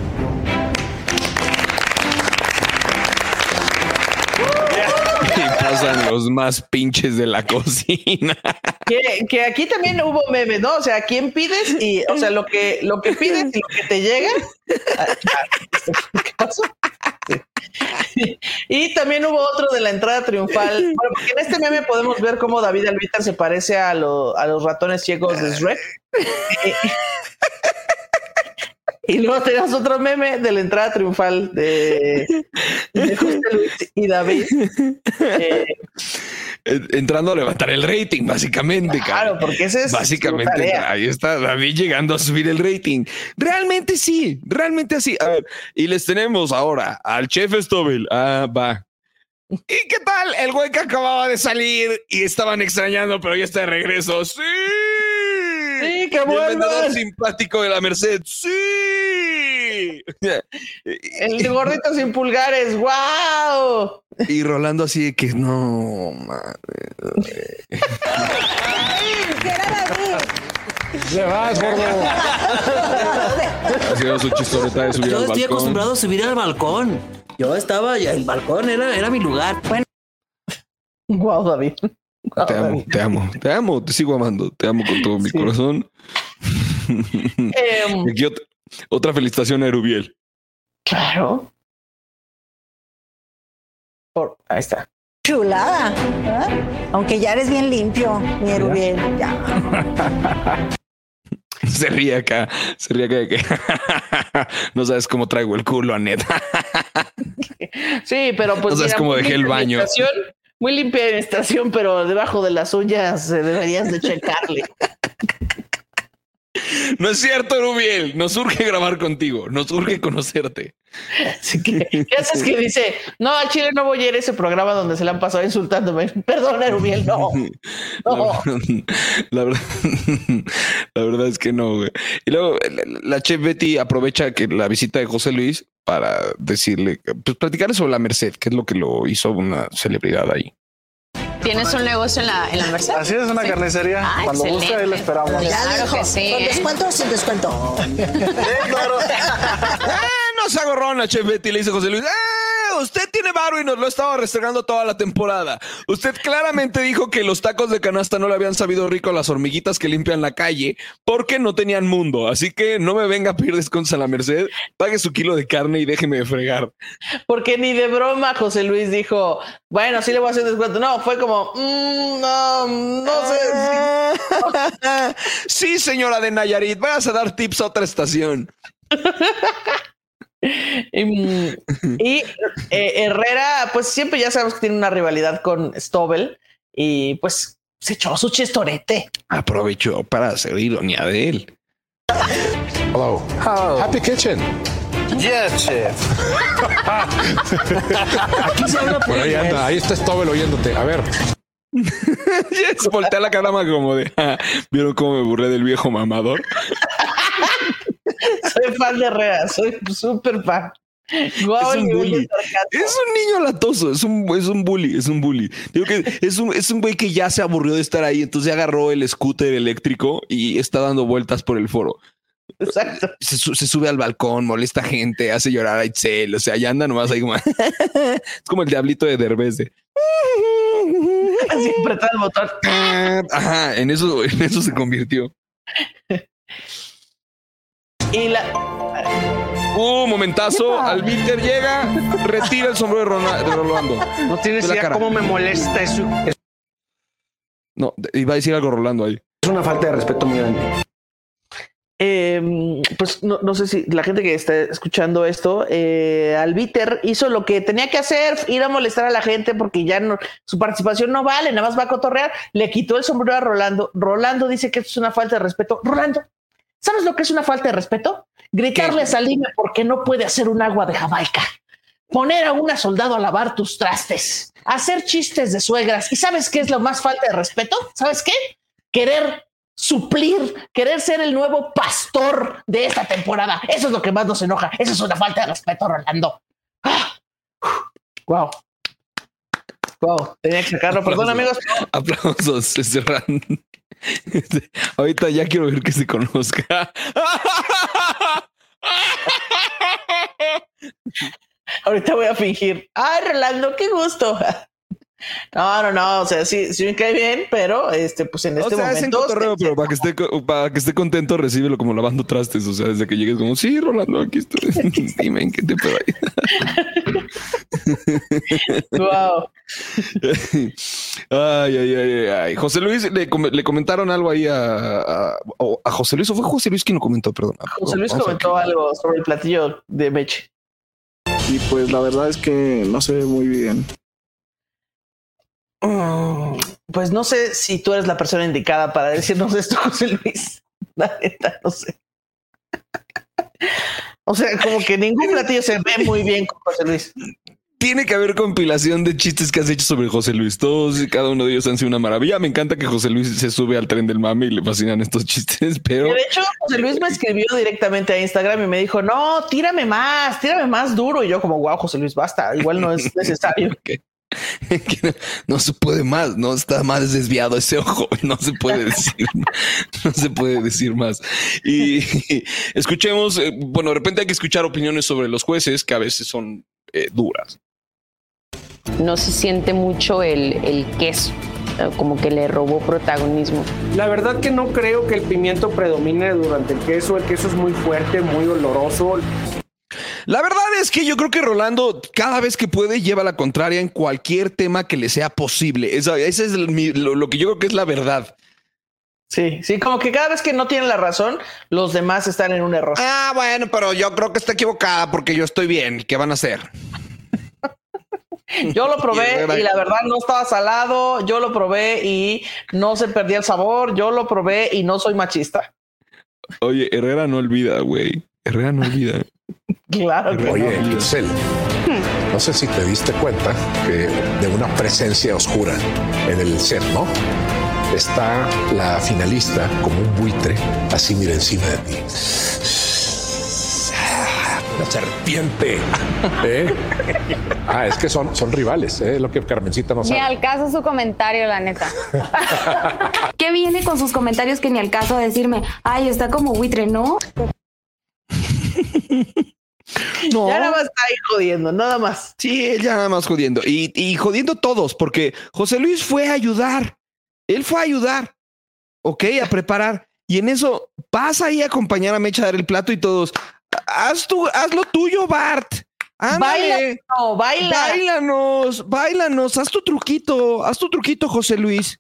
Y pasan los más pinches de la cosina. Que, que, aquí también hubo memes, ¿no? O sea, ¿quién pides? Y, o sea, lo que, lo que pides y lo que te llega. Y también hubo otro de la entrada triunfal. Bueno, porque en este meme podemos ver cómo David Alvitar se parece a, lo, a los ratones ciegos de Shrek. Y luego tenemos otro meme de la entrada triunfal de, de José Luis y David. Eh, Entrando a levantar el rating, básicamente. Claro, cara. porque ese es. Básicamente, ahí está David llegando a subir el rating. Realmente sí, realmente así. A ver, y les tenemos ahora al chef Stobel. Ah, va. ¿Y qué tal? El güey que acababa de salir y estaban extrañando, pero ya está de regreso. ¡Sí! Sí, Y. El vendedor simpático de la Merced. ¡Sí! El gordito sin pulgares. ¡Wow! Y Rolando así de que no, madre. Se vas, gordo. Haciendo su chistoreta de subir Yo al estoy acostumbrado a subir al balcón. Yo estaba ya, el balcón era, era mi lugar. Bueno, Wow, David. Te amo, te amo, te amo, te sigo amando, te amo con todo mi Sí. corazón. Em, Aquí otra felicitación a Erubiel. claro. Por- ahí está. Chulada. ¿eh? Aunque ya eres bien limpio, mi Erubiel. Ya. Se ríe acá, se ríe acá de que no sabes cómo traigo el culo, Anet. Sí, pero pues. No sabes mira, cómo dejé el baño. Muy limpia mi estación, pero debajo de las uñas eh, deberías de checarle. No es cierto, Erubiel. Nos urge grabar contigo, nos urge conocerte. Así que, ¿qué haces que dice? No, a Chile no voy a ir a ese programa donde se le han pasado insultándome. Perdón, Erubiel, no. La, No. verdad- la verdad, la verdad es que no, güey. Y luego la, la chef Betty aprovecha que la visita de José Luis para decirle, pues platicarle sobre la Merced, que es lo que lo hizo una celebridad ahí. ¿Tienes un negocio en la, en la Merced? Así es una carnicería. Ah, Cuando guste, ahí excelente. lo esperamos. Claro que sí, ¿Con ¿eh? descuento o sin descuento? ¡Ah, no se agorrona, chef Betty! Le dice José Luis. ¡Ah, usted tiene varo y nos lo estaba restregando toda la temporada! Usted claramente dijo que los tacos de canasta no le habían sabido rico a las hormiguitas que limpian la calle porque no tenían mundo. Así que no me venga a pedir descuentos a la Merced. Pague su kilo de carne y déjeme de fregar. Porque ni de broma José Luis dijo, bueno, sí le voy a hacer descuento. No, fue como, mm, no, no sé. sí, señora de Nayarit, vayas a dar tips a otra estación. Y, mm, y, eh, Herrera, pues siempre ya sabemos que tiene una rivalidad con Stobel. Y pues Se echó su chistorete. Aprovechó para hacer ironía de él. Hello. Happy Kitchen. Yes, chef. Aquí se habla por ahí anda, ahí está Stobel oyéndote. A ver. yes, voltea la cara como de "Ah, ¿Vieron cómo me burlé del viejo mamador? Soy fan de Herrera, soy súper fan. Guau, es un bully. Es niño latoso, es un, es un bully, es un bully. Digo que es un, es un güey que ya se aburrió de estar ahí, entonces agarró el scooter eléctrico y está dando vueltas por el foro. Exacto. Se, su- se sube al balcón, molesta gente, hace llorar a Itzel, o sea, ya anda nomás ahí como... es como el diablito de Derbez de... Así apretar el botón. Ajá, en eso, en eso se convirtió. Y la. Uh, momentazo, Albiter llega, retira el sombrero de, Rona- de Rolando. No tienes idea cara. cómo me molesta eso. Es No, iba a decir algo Rolando ahí. una falta de respeto muy grande. Eh, pues no, no sé si la gente que está escuchando esto, eh, Albiter hizo lo que tenía que hacer, ir a molestar a la gente porque ya no, su participación no vale, nada más va a cotorrear, le quitó el sombrero a Rolando. Rolando dice que esto es una falta de respeto. Rolando, ¿sabes lo que es una falta de respeto? Gritarle a Salime porque no puede hacer un agua de Jamaica. Poner a una soldado a lavar tus trastes, hacer chistes de suegras. ¿Y sabes qué es lo más falta de respeto? ¿Sabes qué? Querer suplir, querer ser el nuevo pastor de esta temporada. Eso es lo que más nos enoja. Eso es una falta de respeto, Rolando. Ah. Wow. Wow, tenía que sacarlo. Perdón, amigos. Aplausos, se cerran. Ahorita ya quiero ver que se conozca. Ahorita voy a fingir. Ay, Rolando, qué gusto. No, no, no. O sea, sí, sí me cae bien, pero este, pues en O este sea, es en momento. cotorreo, pero para que esté para que esté contento, recíbelo como lavando trastes. O sea, desde que llegues como, sí, Rolando, aquí estoy. Dime en qué te puedo. Wow. Ay, ay, ay, ay, ay. José Luis, le, com- le comentaron algo ahí a, a, o a José Luis, o fue José Luis quien lo comentó, perdón. José Luis Vamos comentó algo sobre el platillo de Meche. Y pues la verdad es que no se ve muy bien. Mm, Pues no sé si tú eres la persona indicada para decirnos esto, José Luis. La neta, no sé. O sea, como que ningún platillo se ve muy bien con José Luis. Tiene que haber compilación de chistes que has hecho sobre José Luis. Todos y cada uno de ellos han sido una maravilla. Me encanta que José Luis se sube al tren del mame y le fascinan estos chistes, pero De hecho, José Luis me escribió directamente a Instagram y me dijo, no, tírame más, tírame más duro. Y yo como, wow, José Luis, basta, igual no es necesario. que no, no se puede más, no está más desviado ese ojo, no se puede decir, no se puede decir más. Y, escuchemos, eh, bueno, de repente hay que escuchar opiniones sobre los jueces que a veces son eh, duras. No se siente mucho el, el queso, eh, como que le robó protagonismo. La verdad que no creo que el pimiento predomine durante el queso. El queso es muy fuerte, muy oloroso. La verdad es que yo creo que Rolando cada vez que puede lleva la contraria en cualquier tema que le sea posible. Esa, ese es lo, lo que yo creo que es la verdad. Sí, sí, como que cada vez que no tienen la razón, los demás están en un error. Ah, bueno, pero yo creo que está equivocada porque yo estoy bien. ¿Qué van a hacer? Yo lo probé y la verdad no estaba salado, yo lo probé y no se perdía el sabor, yo lo probé y no soy machista. Oye, Herrera no olvida, güey. Herrera no olvida. Claro que Oye, no. Itzel, no sé si te diste cuenta que de una presencia oscura en el set, ¿no? Está la finalista como un buitre, así mira encima de ti. Una serpiente. ¿Eh? Ah, es que son, son rivales, ¿eh? lo que Carmencita no Ni sabe. al caso su comentario, la neta. ¿Qué viene con sus comentarios que ni al caso a decirme, ay, está como buitre, no? Ya nada más está ahí jodiendo, nada más. Sí, ya nada más jodiendo. Y, y jodiendo todos, porque José Luis fue a ayudar. Él fue a ayudar. Ok, a preparar. Y en eso pasa ahí a acompañar a Mecha a dar el plato y todos. Haz, tu, haz lo tuyo, Bart. Baila, Ándale. no, baila. Báilanos, báilanos. Haz tu truquito. Haz tu truquito, José Luis.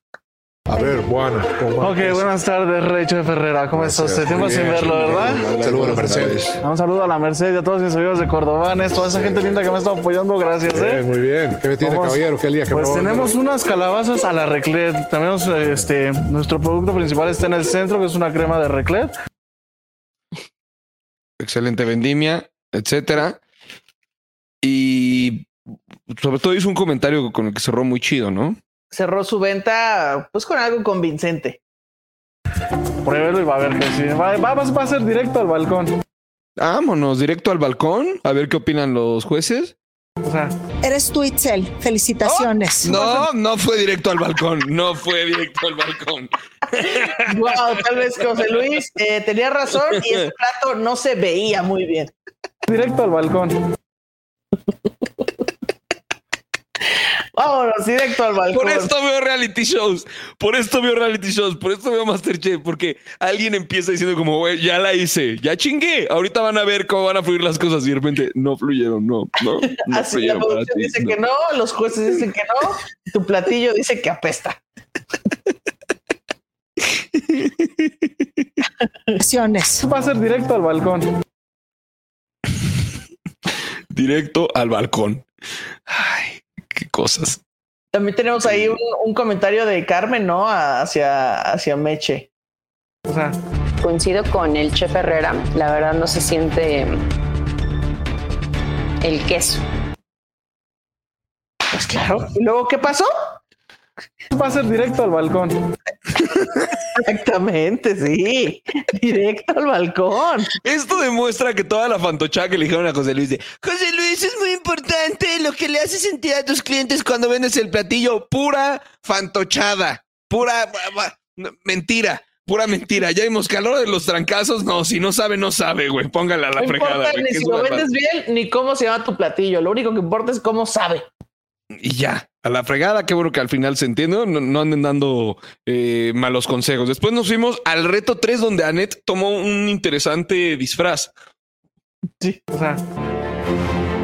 A ver, Juana. Ok, buenas tardes, Rey de Ferrera. ¿Cómo estás? Hace tiempo sin verlo, ¿verdad? Saludos a la Mercedes. Un saludo a la Mercedes y a todos mis amigos de Cordobanes, toda esa gente linda que me ha estado apoyando. Gracias, ¿eh? Bien, muy bien. ¿Qué me tiene, caballero? ¿Qué día? ¿Qué Pues tenemos unas calabazas a la Reclet. Tenemos este, nuestro producto principal está en el centro, que es una crema de Reclet. Excelente vendimia, etcétera. Y sobre todo hizo un comentario con el que cerró muy chido, ¿no? Cerró su venta pues con algo convincente. Pruébelo y va a ver que sí. Va, va- va a ser directo al balcón. Vámonos, directo al balcón, a ver qué opinan los jueces. O sea, Eres tú, Itzel. Felicitaciones. No, no fue directo al balcón, no fue directo al balcón. Wow, tal vez José Luis eh, tenía razón y ese plato no se veía muy bien. directo al balcón. Vámonos, directo al balcón. Por esto veo reality shows, por esto veo reality shows, por esto veo Masterchef, porque alguien empieza diciendo como, güey, ya la hice, ya chingué, ahorita van a ver cómo van a fluir las cosas y de repente no fluyeron, no, no, no Así la fluyeron producción ti, dice no. que no, los jueces dicen que no, tu platillo dice que apesta. Va a ser directo al balcón. Directo al balcón. Ay, qué cosas. También tenemos ahí un, un comentario de Carmen, ¿no? Hacia, hacia Meche. O sea, Coincido con el chef Herrera, la verdad no se siente el queso. Pues claro. ¿Y luego qué pasó? va a ser directo al balcón. Exactamente, sí. Directo al balcón. Esto demuestra que toda la fantochada que le dijeron a José Luis de José Luis es muy importante lo que le hace sentir a tus clientes cuando vendes el platillo. Pura fantochada. Pura mentira. Pura mentira. Ya vimos calor de los trancazos. No, si no sabe, no sabe, güey. Póngala a la No fregada. importa güey, ni si lo vendes bien ni cómo se llama tu platillo. Lo único que importa es cómo sabe. Y ya, a la fregada, qué bueno que al final se entiende, no, no anden dando eh, malos consejos. Después nos fuimos al reto 3 donde Anet tomó un interesante disfraz. Sí, o sea,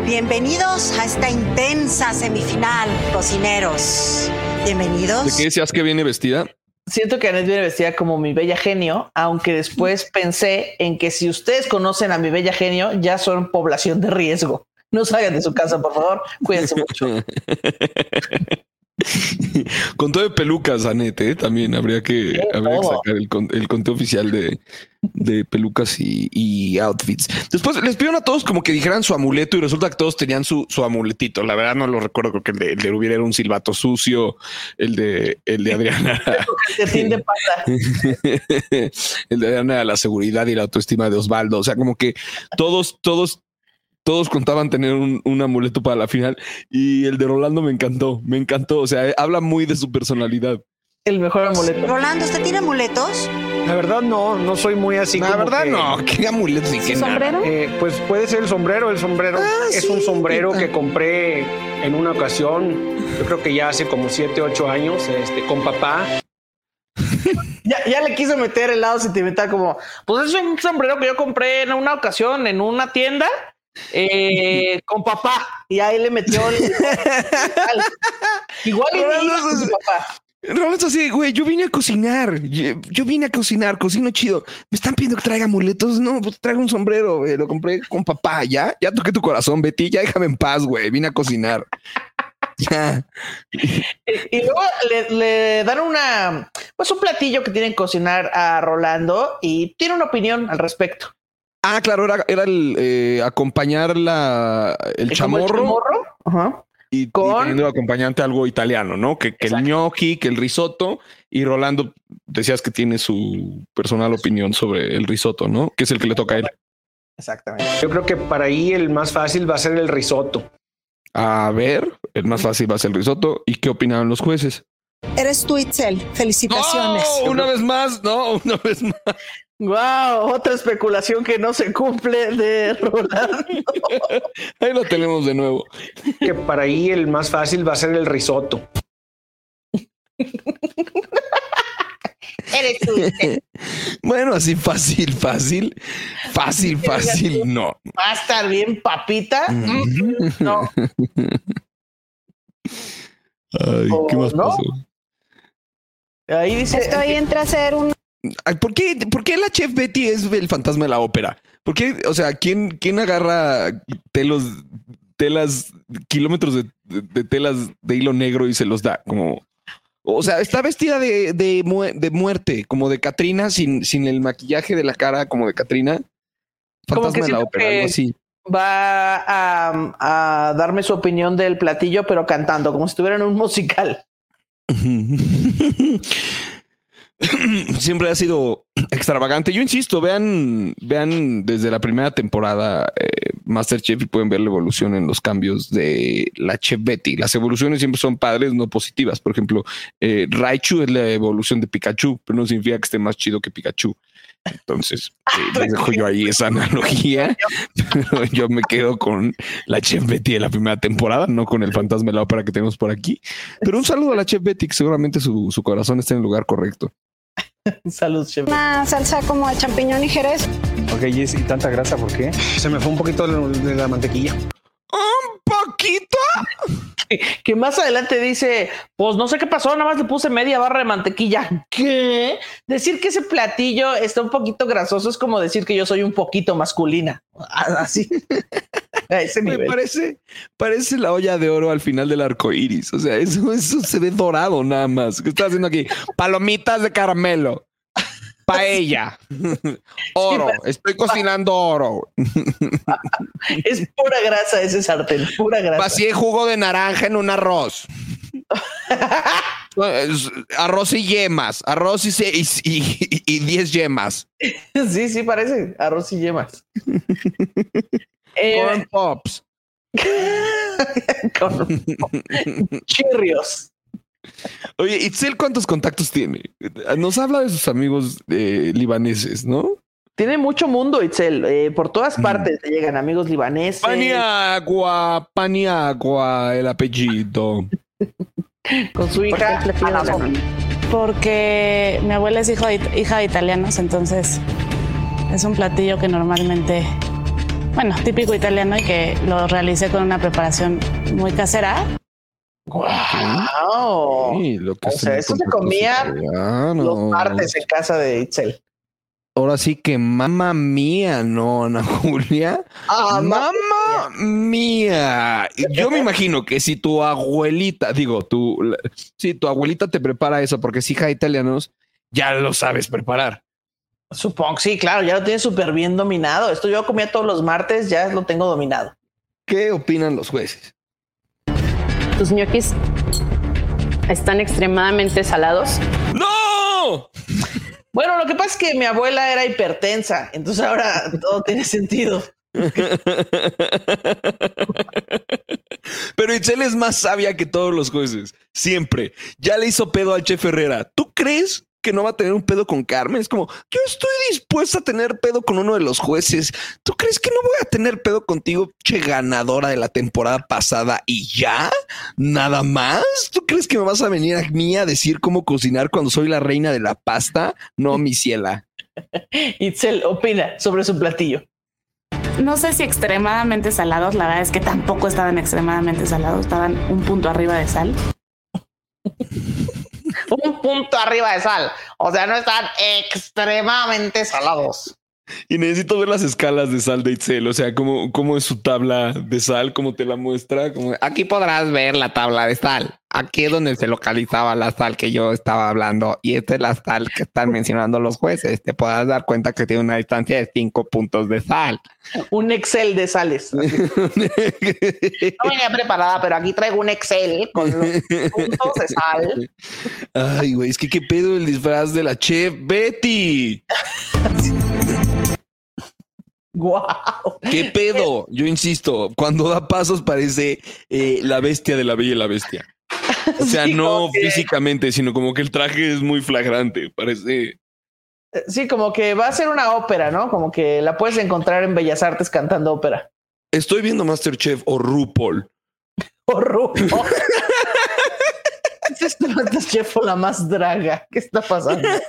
Bienvenidos a esta intensa semifinal, cocineros. Bienvenidos. ¿De qué decías que viene vestida? Siento que Anet viene vestida como mi bella genio, aunque después pensé en que si ustedes conocen a mi bella genio, ya son población de riesgo. No salgan de su casa, por favor. Cuídense mucho. Con todo de pelucas, Anet, ¿eh? también habría que, habría que sacar el, con- el conteo oficial de, de pelucas y, y outfits. Después les pidieron a todos como que dijeran su amuleto y resulta que todos tenían su, su amuletito. La verdad no lo recuerdo, creo que el de, el de era un silbato sucio, el de, el de Adriana. El de Adriana la seguridad y la autoestima de Osvaldo. O sea, como que todos, todos, todos contaban tener un, un amuleto para la final y el de Rolando me encantó, me encantó. O sea, habla muy de su personalidad. El mejor amuleto. Rolando, ¿usted tiene amuletos? La verdad no, no soy muy así. La como verdad que- no, qué amuletos y qué nada. sombrero? Eh, pues puede ser el sombrero. El sombrero Ah, es sí. un sombrero que compré en una ocasión, yo creo que ya hace como 7, 8 años, este, con papá. Ya, ya le quiso meter el lado sentimental como, pues es un sombrero que yo compré en una ocasión en una tienda eh, con papá. Y ahí le metió el... Igual y su papá. Rolando es así, güey, yo vine a cocinar, yo, yo vine a cocinar, cocino chido. Me están pidiendo que traiga amuletos. No, pues traigo un sombrero, güey. Lo compré con papá. Ya, ya toqué tu corazón, Betty. Ya déjame en paz, güey. Vine a cocinar. Ya. Y luego le, le dan una, pues un platillo que tienen que cocinar a Rolando y tiene una opinión al respecto. Ah, claro, era, era el eh, acompañar la, el ¿Es como el chamorro? Ajá. y, y con- teniendo de acompañante algo italiano, ¿no? Que, que el gnocchi, que el risotto. Y Rolando, decías que tiene su personal opinión sobre el risotto, ¿no? Que es el que le toca a él. Exactamente. Yo creo que para ahí el más fácil va a ser el risotto. A ver, el más fácil va a ser el risotto. ¿Y qué opinaron los jueces? Eres tú, Itzel. Felicitaciones. ¡Oh! una vez más, no, una vez más. Wow, otra especulación que no se cumple de Rolando. Ahí lo tenemos de nuevo. Que para ahí el más fácil va a ser el risotto. Eres tú. Bueno, así fácil, fácil, fácil, fácil, no. Va a estar bien, papita. No. Ay, ¿qué ¿O más no? pasó? Ahí dice. Estoy entre hacer un. ¿Por qué, ¿Por qué la chef Betty es el fantasma de la ópera? ¿Por qué? O sea, ¿quién, quién agarra telos, telas, kilómetros de, de- de telas de hilo negro y se los da? Como, o sea, está vestida de, de, mu- de muerte, como de Catrina, sin, sin el maquillaje de la cara, como de. Como que Fantasma de la ópera, algo así. Va a, a darme su opinión del platillo, pero cantando, como si estuviera en un musical. Siempre ha sido extravagante. Yo insisto, vean, vean desde la primera temporada eh, Masterchef y pueden ver la evolución en los cambios de la Chef Betty. Las evoluciones siempre son padres, no positivas. Por ejemplo, eh, Raichu es la evolución de Pikachu, pero no significa que esté más chido que Pikachu. Entonces, eh, les dejo yo ahí esa analogía. Pero yo me quedo con la Chef Betty de la primera temporada, no con el fantasma de la ópera que tenemos por aquí. Pero un saludo a la Chef Betty, que seguramente su, su corazón está en el lugar correcto. Salud, chef. Una salsa como de champiñón y jerez. Ok, Jessy, tanta grasa, ¿por qué? Se me fue un poquito de la mantequilla. Un poquito. Que más adelante dice, pues no sé qué pasó, nada más le puse media barra de mantequilla. ¿Qué? Decir que ese platillo está un poquito grasoso es como decir que yo soy un poquito masculina. Así. A ese Me parece, parece la olla de oro al final del arco iris. O sea, eso, eso se ve dorado nada más. ¿Qué está haciendo aquí? Palomitas de caramelo. Paella. Oro. Estoy cocinando oro. Es pura grasa ese sartén, pura grasa. Vacié jugo de naranja en un arroz. Arroz y yemas. Arroz y, y, y- y 10 yemas. Sí, sí, parece arroz y yemas. Eh, Corn pops. con- Chirrios. Oye, Itzel, ¿cuántos contactos tiene? Nos habla de sus amigos eh, libaneses, ¿no? Tiene mucho mundo, Itzel. Eh, por todas partes le llegan amigos libaneses. Paniagua, Paniagua, el apellido. Con su hija. Porque mi abuela es hijo de- hija de italianos, entonces es un platillo que normalmente, bueno, típico italiano y que lo realicé con una preparación muy casera. Wow. Sí, lo que O sea, eso se comía Los martes en casa de Itzel. Ahora sí que mamá mía, ¿no, Ana Julia? Ah, mamá mía. Yo me imagino que si tu abuelita, digo, tu, si tu abuelita te prepara eso porque es hija de italianos, ya lo sabes preparar. Supongo, sí, claro, ya lo tiene súper bien dominado. Esto yo comía todos los martes, ya lo tengo dominado. ¿Qué opinan los jueces? Tus ñoquis están extremadamente salados. ¡No! Bueno, lo que pasa es que mi abuela era hipertensa, entonces ahora todo tiene sentido. Pero Itzel es más sabia que todos los jueces. Siempre. Ya le hizo pedo al chef Herrera. ¿Tú crees que no va a tener un pedo con Carmen? Es como, yo estoy dispuesta a tener pedo con uno de los jueces. ¿Tú crees que no voy a tener pedo contigo, che ganadora de la temporada pasada y ya? ¿Nada más? ¿Tú crees que me vas a venir a mí a decir cómo cocinar cuando soy la reina de la pasta? No, mi ciela. Itzel opina sobre su platillo. No sé si extremadamente salados, la verdad es que tampoco estaban extremadamente salados, estaban un punto arriba de sal. Un punto arriba de sal. O sea, no están extremadamente salados. Y necesito ver las escalas de sal de Itzel, o sea, cómo, cómo es su tabla de sal, cómo te la muestra. Aquí podrás ver la tabla de sal. Aquí es donde se localizaba la sal que yo estaba hablando. Y esta es la sal que están mencionando los jueces. Te podrás dar cuenta que tiene una distancia de cinco puntos de sal. Un Excel de sales. No venía preparada, pero aquí traigo un Excel con los puntos de sal. Ay, güey, es que qué pedo el disfraz de la chef Betty. Guau. ¿Qué pedo? Yo insisto, cuando da pasos parece eh, la bestia de la bella y la bestia. O sea, Sí, no que- físicamente, sino como que el traje es muy flagrante. Parece. Sí, como que va a ser una ópera, ¿no? Como que la puedes encontrar en Bellas Artes cantando ópera. Estoy viendo Masterchef o RuPaul. O RuPaul. Es este Masterchef o la más draga. ¿Qué está pasando?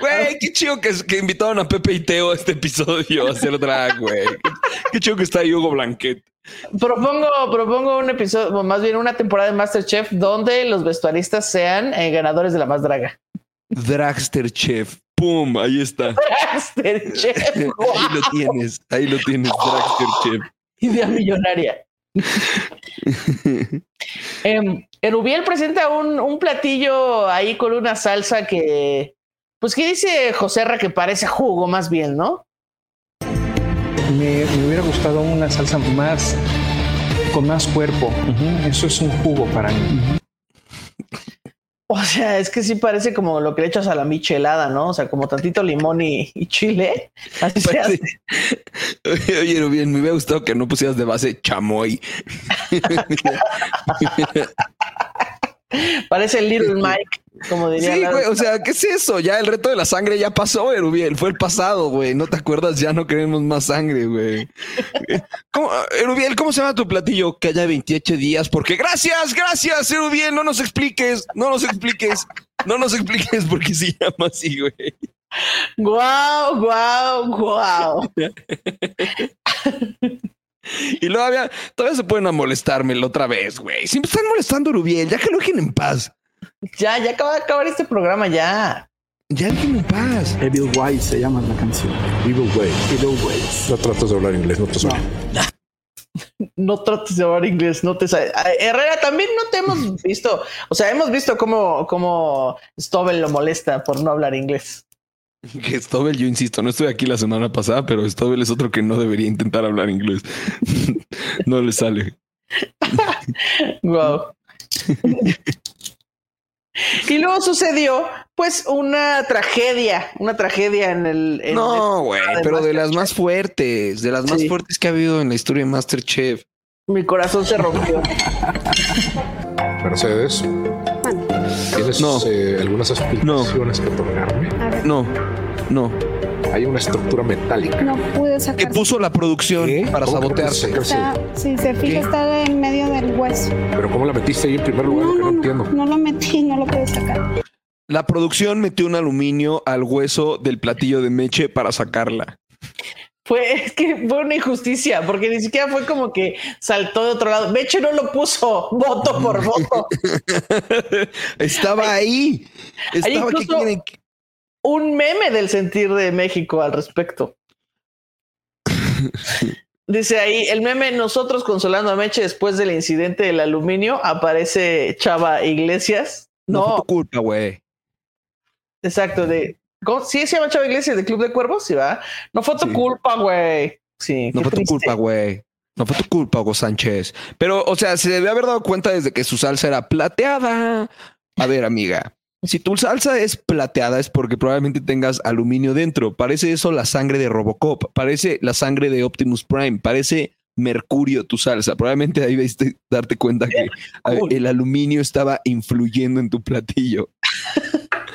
Güey, qué chido que, que invitaron a Pepe y Teo a este episodio a hacer drag, güey. Qué, qué chido que está Hugo Blanquet. Propongo, propongo un episodio, o más bien una temporada de Masterchef donde los vestuaristas sean eh, ganadores de la más draga. Dragster Chef. ¡Pum! Ahí está. Dragster Chef. ahí lo tienes. Ahí lo tienes, Dragster Chef. Idea millonaria. eh, Erubiel presenta un, un, platillo ahí con una salsa que, pues, ¿qué dice Joserra que parece jugo más bien, no? Me, me hubiera gustado una salsa más, con más cuerpo. Uh -huh. Eso es un jugo para mí. Uh -huh. O sea, es que sí parece como lo que le echas a la michelada, ¿no? O sea, como tantito limón y, y chile. Así se hace. Oye, bien, me hubiera gustado que no pusieras de base chamoy. Parece el Little Mike, como diría. Sí, güey, o sea, ¿qué es eso? Ya el reto de la sangre ya pasó, Erubiel. Fue el pasado, güey. No te acuerdas, ya no queremos más sangre, güey. ¿Cómo, Erubiel, ¿cómo se llama tu platillo? Que haya 28 días, porque gracias, gracias, Erubiel. No nos expliques, no nos expliques, no nos expliques porque se llama así, güey. Guau, guau, guau. Y luego había, todavía se pueden a molestármelo otra vez, güey. Siempre están molestando Rubiel, ya que lo dejen en paz. Ya, ya acaba de acabar este programa, ya. Ya déjenme en paz. Evil Ways se llama la canción. Evil Ways. Evil Ways. No tratas de hablar inglés, no te suena. No. no trates de hablar inglés, no te sabes. Herrera, también no te hemos visto. O sea, hemos visto cómo, cómo Stobel lo molesta por no hablar inglés. Que Stobel, yo insisto, no estoy aquí la semana pasada, pero Stobel es otro que no debería intentar hablar inglés. no le sale. wow. y luego sucedió, pues, una tragedia, una tragedia en el. En no, güey, pero de las más fuertes, de las más fuertes que ha habido en la historia de Masterchef. Mi corazón se rompió. Mercedes. ¿Tienes No. eh, algunas explicaciones que otorgarme? No, no. Hay una estructura metálica. No pude Que sacar. puso la producción para ¿Cómo que no sabotearse. Está, si se fija, está en medio del hueso. Pero ¿cómo la metiste ahí en primer lugar? No, que no, no, entiendo. no, no lo metí, no lo pude sacar. La producción metió un aluminio al hueso del platillo de Meche para sacarla. Fue, es que fue una injusticia, porque ni siquiera fue como que saltó de otro lado. Meche no lo puso voto por voto. Estaba ahí. Hay Estaba ¿qué incluso quieren? un meme del sentir de México al respecto. Dice ahí, el meme Nosotros consolando a Meche después del incidente del aluminio, aparece Chava Iglesias. No, fue No, tu culpa, güey. exacto, de... ¿cómo? ¿Sí se llama Chava Iglesias de Club de Cuervos? Sí, va. No fue tu Sí. culpa, güey. Sí, No fue tu culpa, güey. No fue tu culpa, Hugo Sánchez. Pero, o sea, se debe haber dado cuenta desde que su salsa era plateada. A ver, amiga. Si tu salsa es plateada es porque probablemente tengas aluminio dentro. Parece eso la sangre de Robocop. Parece la sangre de Optimus Prime. Parece mercurio tu salsa. Probablemente ahí debiste darte cuenta que a ver, el aluminio estaba influyendo en tu platillo.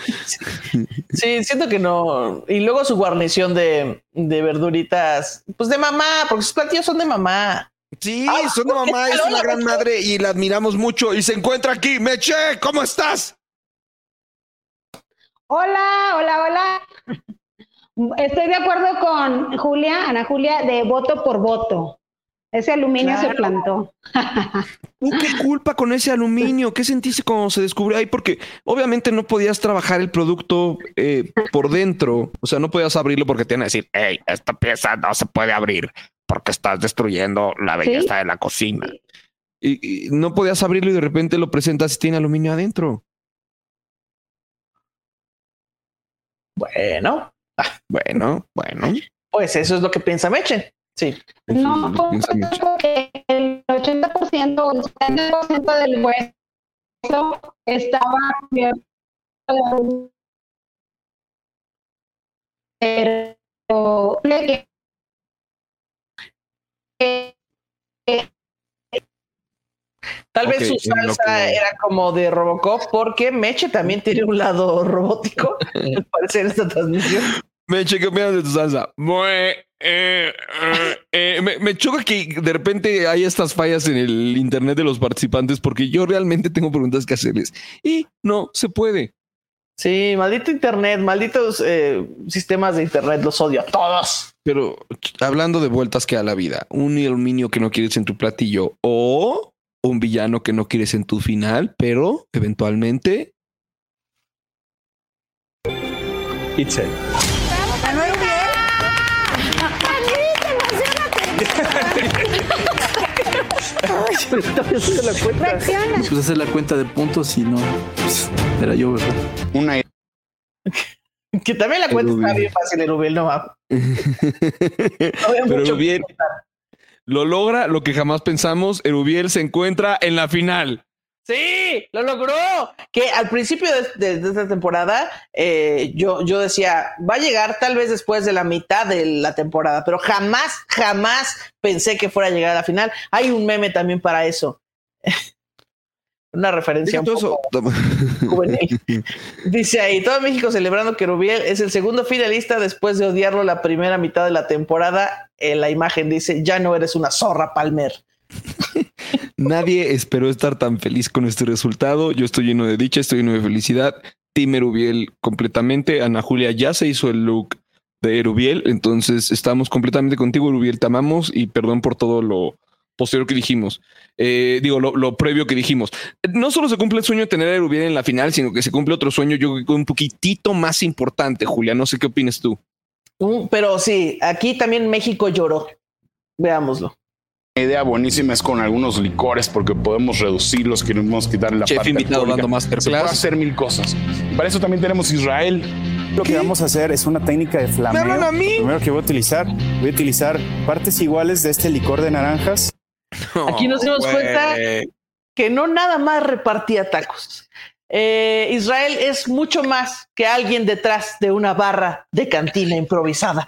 Sí, siento que no. Y luego su guarnición de, de verduritas, pues de mamá, porque sus platillos son de mamá. Sí, son de mamá, es una gran madre y la admiramos mucho. Y se encuentra aquí. Meche, ¿cómo estás? Hola, hola, hola. Estoy de acuerdo con Julia, Ana Julia, de voto por voto. Ese aluminio se plantó. ¿Tú qué culpa con ese aluminio? ¿Qué sentiste cuando se descubrió ahí? Porque obviamente no podías trabajar el producto eh, por dentro. O sea, no podías abrirlo porque te iban a decir, hey, esta pieza no se puede abrir porque estás destruyendo la belleza de la cocina. Y, y no podías abrirlo y de repente lo presentas y tiene aluminio adentro. Bueno, Bueno, bueno. pues eso es lo que piensa Meche. Sí. No, porque el 80% o el 70% del hueso estaba cubierto pero que- que- que- Tal vez su salsa que- era como de Robocop, porque Meche también tiene un lado robótico, al parecer, esta transmisión. Meche, ¿qué opinas de tu salsa? Mue, eh, eh, eh, me, me choca que de repente hay estas fallas en el internet de los participantes porque yo realmente tengo preguntas que hacerles y no se puede. Sí, maldito internet, malditos eh, sistemas de internet, los odio a todos. Pero hablando de vueltas que a la vida, un aluminio que no quieres en tu platillo o un villano que no quieres en tu final, pero eventualmente. Itzel. Pues hacer la cuenta de puntos y no. pues, era yo, ¿verdad? Una Que también la cuenta está bien fácil, Erubiel, no va. Pero Erubiel lo logra lo que jamás pensamos. Erubiel se encuentra en la final. Sí, lo logró. Que al principio de, de- de esta temporada eh, yo, yo decía, va a llegar tal vez después de la mitad de la temporada, pero jamás, jamás pensé que fuera a llegar a la final. Hay un meme también para eso. Una referencia un poco juvenil. Dice ahí, todo México celebrando que Rubiel es el segundo finalista después de odiarlo la primera mitad de la temporada. En la imagen dice, ya no eres una zorra, Palmer. Nadie esperó estar tan feliz con este resultado. Yo estoy lleno de dicha, estoy lleno de felicidad. Team Erubiel completamente. Ana Julia ya se hizo el look de Erubiel. Entonces estamos completamente contigo, Erubiel. Te amamos y perdón por todo lo posterior que dijimos. Eh, digo, lo, previo que dijimos. No solo se cumple el sueño de tener a Erubiel en la final, sino que se cumple otro sueño, yo creo un poquitito más importante, Julia. No sé qué opinas tú. Mm, Pero sí, aquí también México lloró. Veámoslo. Una idea buenísima es con algunos licores porque podemos reducirlos, queremos quitarle la Chef parte invitado dando masterclass. Se puede hacer mil cosas. Para eso también tenemos Israel. Lo que vamos a hacer es una técnica de flameo. hablan a mí? Lo primero que voy a utilizar, voy a utilizar partes iguales de este licor de naranjas. Aquí nos dimos cuenta que no nada más repartía tacos. Eh, Israel es mucho más que alguien detrás de una barra de cantina improvisada.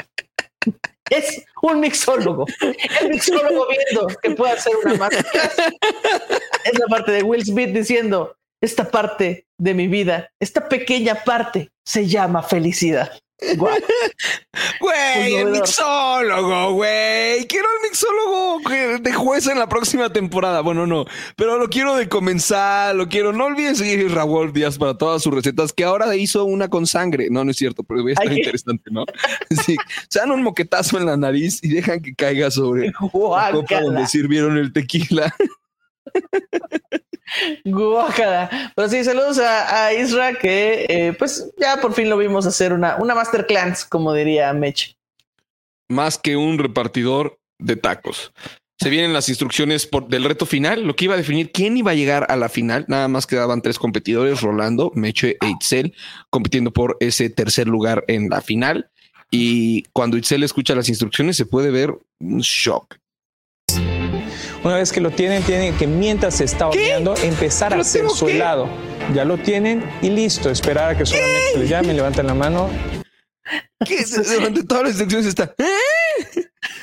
Es un mixólogo. El mixólogo viendo que puede hacer una masterclass. Es la parte de Will Smith diciendo, esta parte de mi vida, esta pequeña parte se llama felicidad. Güey, el mixólogo, güey. Quiero el mixólogo de juez en la próxima temporada. Bueno, no, pero lo quiero de comenzar, lo quiero. No olviden seguir a Raúl Díaz para todas sus recetas, que ahora hizo una con sangre. No, no es cierto, pero está interesante, ¿no? Sí, se dan un moquetazo en la nariz y dejan que caiga sobre la copa Guácala. donde sirvieron el tequila. Guácala. Pero sí, saludos a, a Isra, que eh, pues ya por fin lo vimos hacer una, una masterclass, como diría Mech. Más que un repartidor de tacos. Se vienen las instrucciones por, del reto final, lo que iba a definir quién iba a llegar a la final. Nada más quedaban tres competidores, Rolando, Meche e Itzel, compitiendo por ese tercer lugar en la final. Y cuando Itzel escucha las instrucciones, se puede ver un shock. Una vez que lo tienen, tienen que mientras se está horneando, empezar a ¿Lo hacer su qué? helado. Ya lo tienen y listo. Esperar a que solamente se les llame, levanten la mano. Que durante todas las instrucciones está.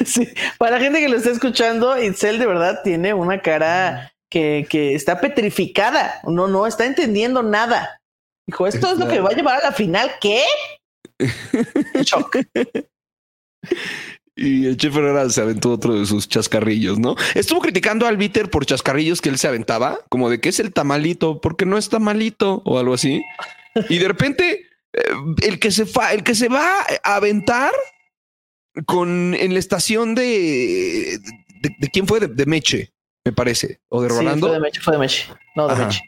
Sí, para la gente que lo está escuchando, Itzel de verdad tiene una cara que, que está petrificada. No, no está entendiendo nada. Dijo, esto es lo que va a llevar a la final. ¿Qué? Shock. Y el chef Herrera se aventó otro de sus chascarrillos, ¿no? Estuvo criticando al Bitter por chascarrillos que él se aventaba, como de que es el tamalito, porque no es tamalito o algo así. Y de repente, eh, el que se fa- el que se va a aventar con en la estación de de, de quién fue de, de Meche, me parece, o de Sí, Rolando. fue de Meche, fue de Meche. No, de Ajá. Meche.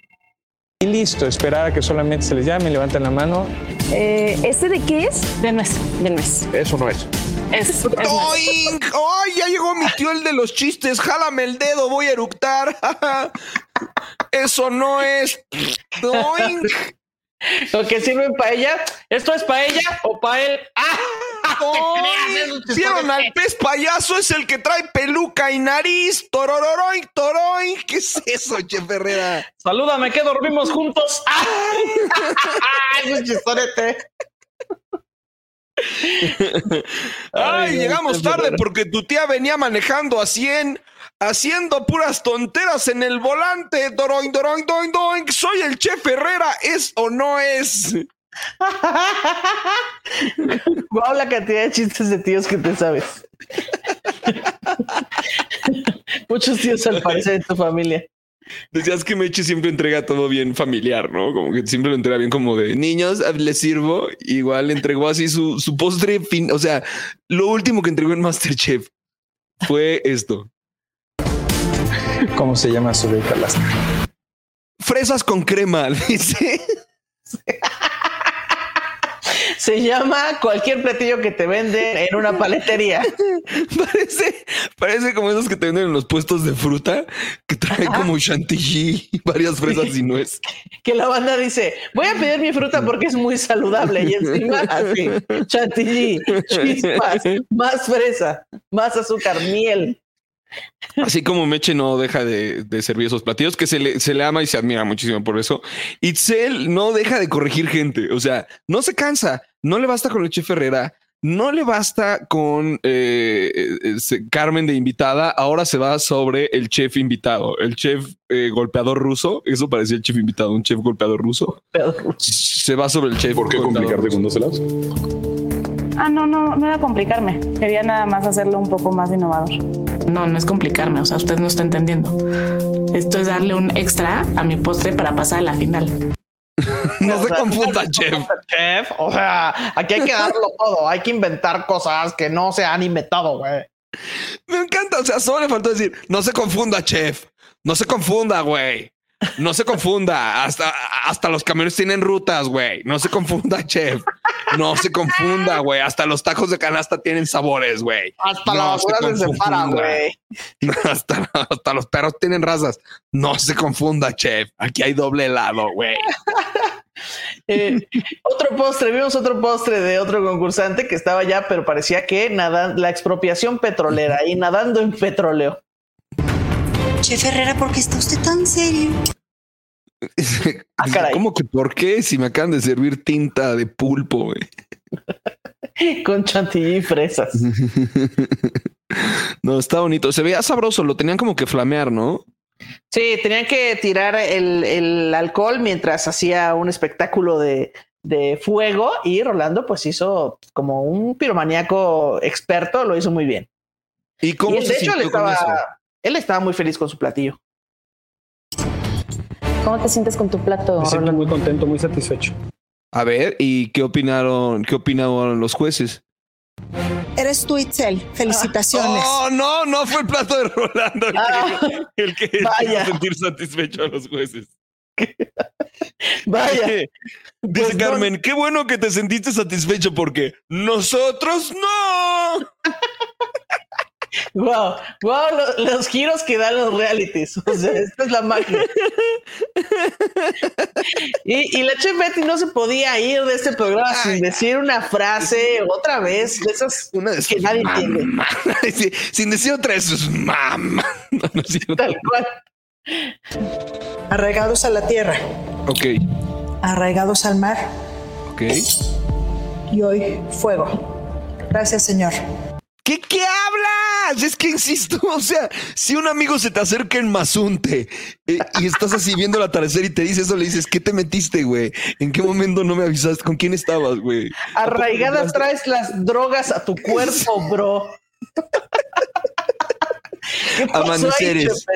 Y listo. Esperar a que solamente se les llame, levanten la mano. ¿Este de qué es? De nuez. De nuez. Eso no es. Es. ¡Ay, ya llegó mi tío el de los chistes! ¡Jálame el dedo! ¡Voy a eructar! ¡Eso no es! ¡Doink! Lo que sirve en paella, ¿esto es paella o pael? ¡Ah! ¡Doink! ¿Vieron al pez payaso? Es el que trae peluca y nariz. ¡Torororoink, toroink! ¿Qué es eso, Chef Herrera? Salúdame que dormimos juntos. ¡Ah! Eso es chistorete. Ay, llegamos Chef tarde porque tu tía venía manejando a 100, haciendo puras tonteras en el volante. Doroing, doroing, doing, doing. Soy el chef Herrera, ¿es o no es? Guau, la cantidad de chistes de tíos que te sabes. Muchos tíos al parecer en tu familia. Decías que Meche siempre entrega todo bien familiar, ¿no? Como que siempre lo entrega bien como de niños, les sirvo. Igual entregó así su, su postre fin. O sea, lo último que entregó en Masterchef fue esto. ¿Cómo se llama su rica Fresas con crema, dice. Se llama cualquier platillo que te venden en una paletería. parece, parece como esos que te venden en los puestos de fruta, que traen como chantilly, varias fresas y nuez. Que la banda dice, voy a pedir mi fruta porque es muy saludable. Y encima así, chantilly, chispas, más fresa, más azúcar, miel. Así como Meche no deja de, servir esos platillos, que se le, se le ama y se admira muchísimo por eso. Itzel no deja de corregir gente. O sea, no se cansa. No le basta con el chef Ferrera. No le basta con eh, eh, Carmen de invitada. Ahora se va sobre el chef invitado, el chef eh, golpeador ruso. Eso parecía el chef invitado, un chef golpeador ruso. Se va sobre el chef. ¿Por qué complicarte con dos helados? Ah, no, no, no era complicarme. Quería nada más hacerlo un poco más innovador. No, no es complicarme, o sea, usted no está entendiendo. Esto es darle un extra a mi postre para pasar a la final. no se confunda, chef. Chef, o sea, aquí hay que darlo todo. Hay que inventar cosas que no se han inventado, güey. Me encanta, o sea, solo le faltó decir, no se confunda, chef. No se confunda, güey. No se confunda. Hasta, hasta los camiones tienen rutas, güey. No se confunda, chef. No se confunda, güey. Hasta los tacos de canasta tienen sabores, güey. Hasta la basura se, separa, güey. Hasta, hasta los perros tienen razas. No se confunda, chef. Aquí hay doble helado, güey. Eh, otro postre, vimos otro postre de otro concursante que estaba ya, pero parecía que nada, la expropiación petrolera y nadando en petróleo. Chef Herrera, ¿por qué está usted tan serio? Ah, ¿Cómo que por qué? Si me acaban de servir tinta de pulpo, Con chantilly y fresas. no, está bonito. Se veía sabroso, lo tenían como que flamear, ¿no? Sí, tenían que tirar el, alcohol mientras hacía un espectáculo de, fuego y Rolando pues hizo como un piromaníaco experto, lo hizo muy bien. ¿Y cómo de hecho, él estaba, él estaba muy feliz con su platillo. ¿Cómo te sientes con tu plato? Me siento muy contento, muy satisfecho. A ver, ¿y qué opinaron? ¿Qué opinaron los jueces? Eres tú, Itzel. Felicitaciones. Oh, no, no fue el plato de Rolando el que, ah, hizo sentir satisfecho a los jueces. Vaya. Dice pues Carmen, qué bueno que te sentiste satisfecho porque nosotros no. Wow, wow, los, giros que dan los realities. O sea, esta es la magia. Y, la chef Betty no se podía ir de este programa sin decir una frase otra vez de esas una de que nadie entiende. sin decir otra vez, es mamá. Tal cual. Arraigados a la tierra. Ok. Arraigados al mar. Ok. Y hoy fuego. Gracias, Señor. ¿Qué, qué hablas? Es que insisto, o sea, si un amigo se te acerca en Mazunte eh, y estás así viendo el atardecer y te dice eso, le dices, ¿qué te metiste, güey? ¿En qué momento no me avisaste? ¿Con quién estabas, güey? Arraigadas traes las drogas a tu cuerpo, bro. Amaneceres,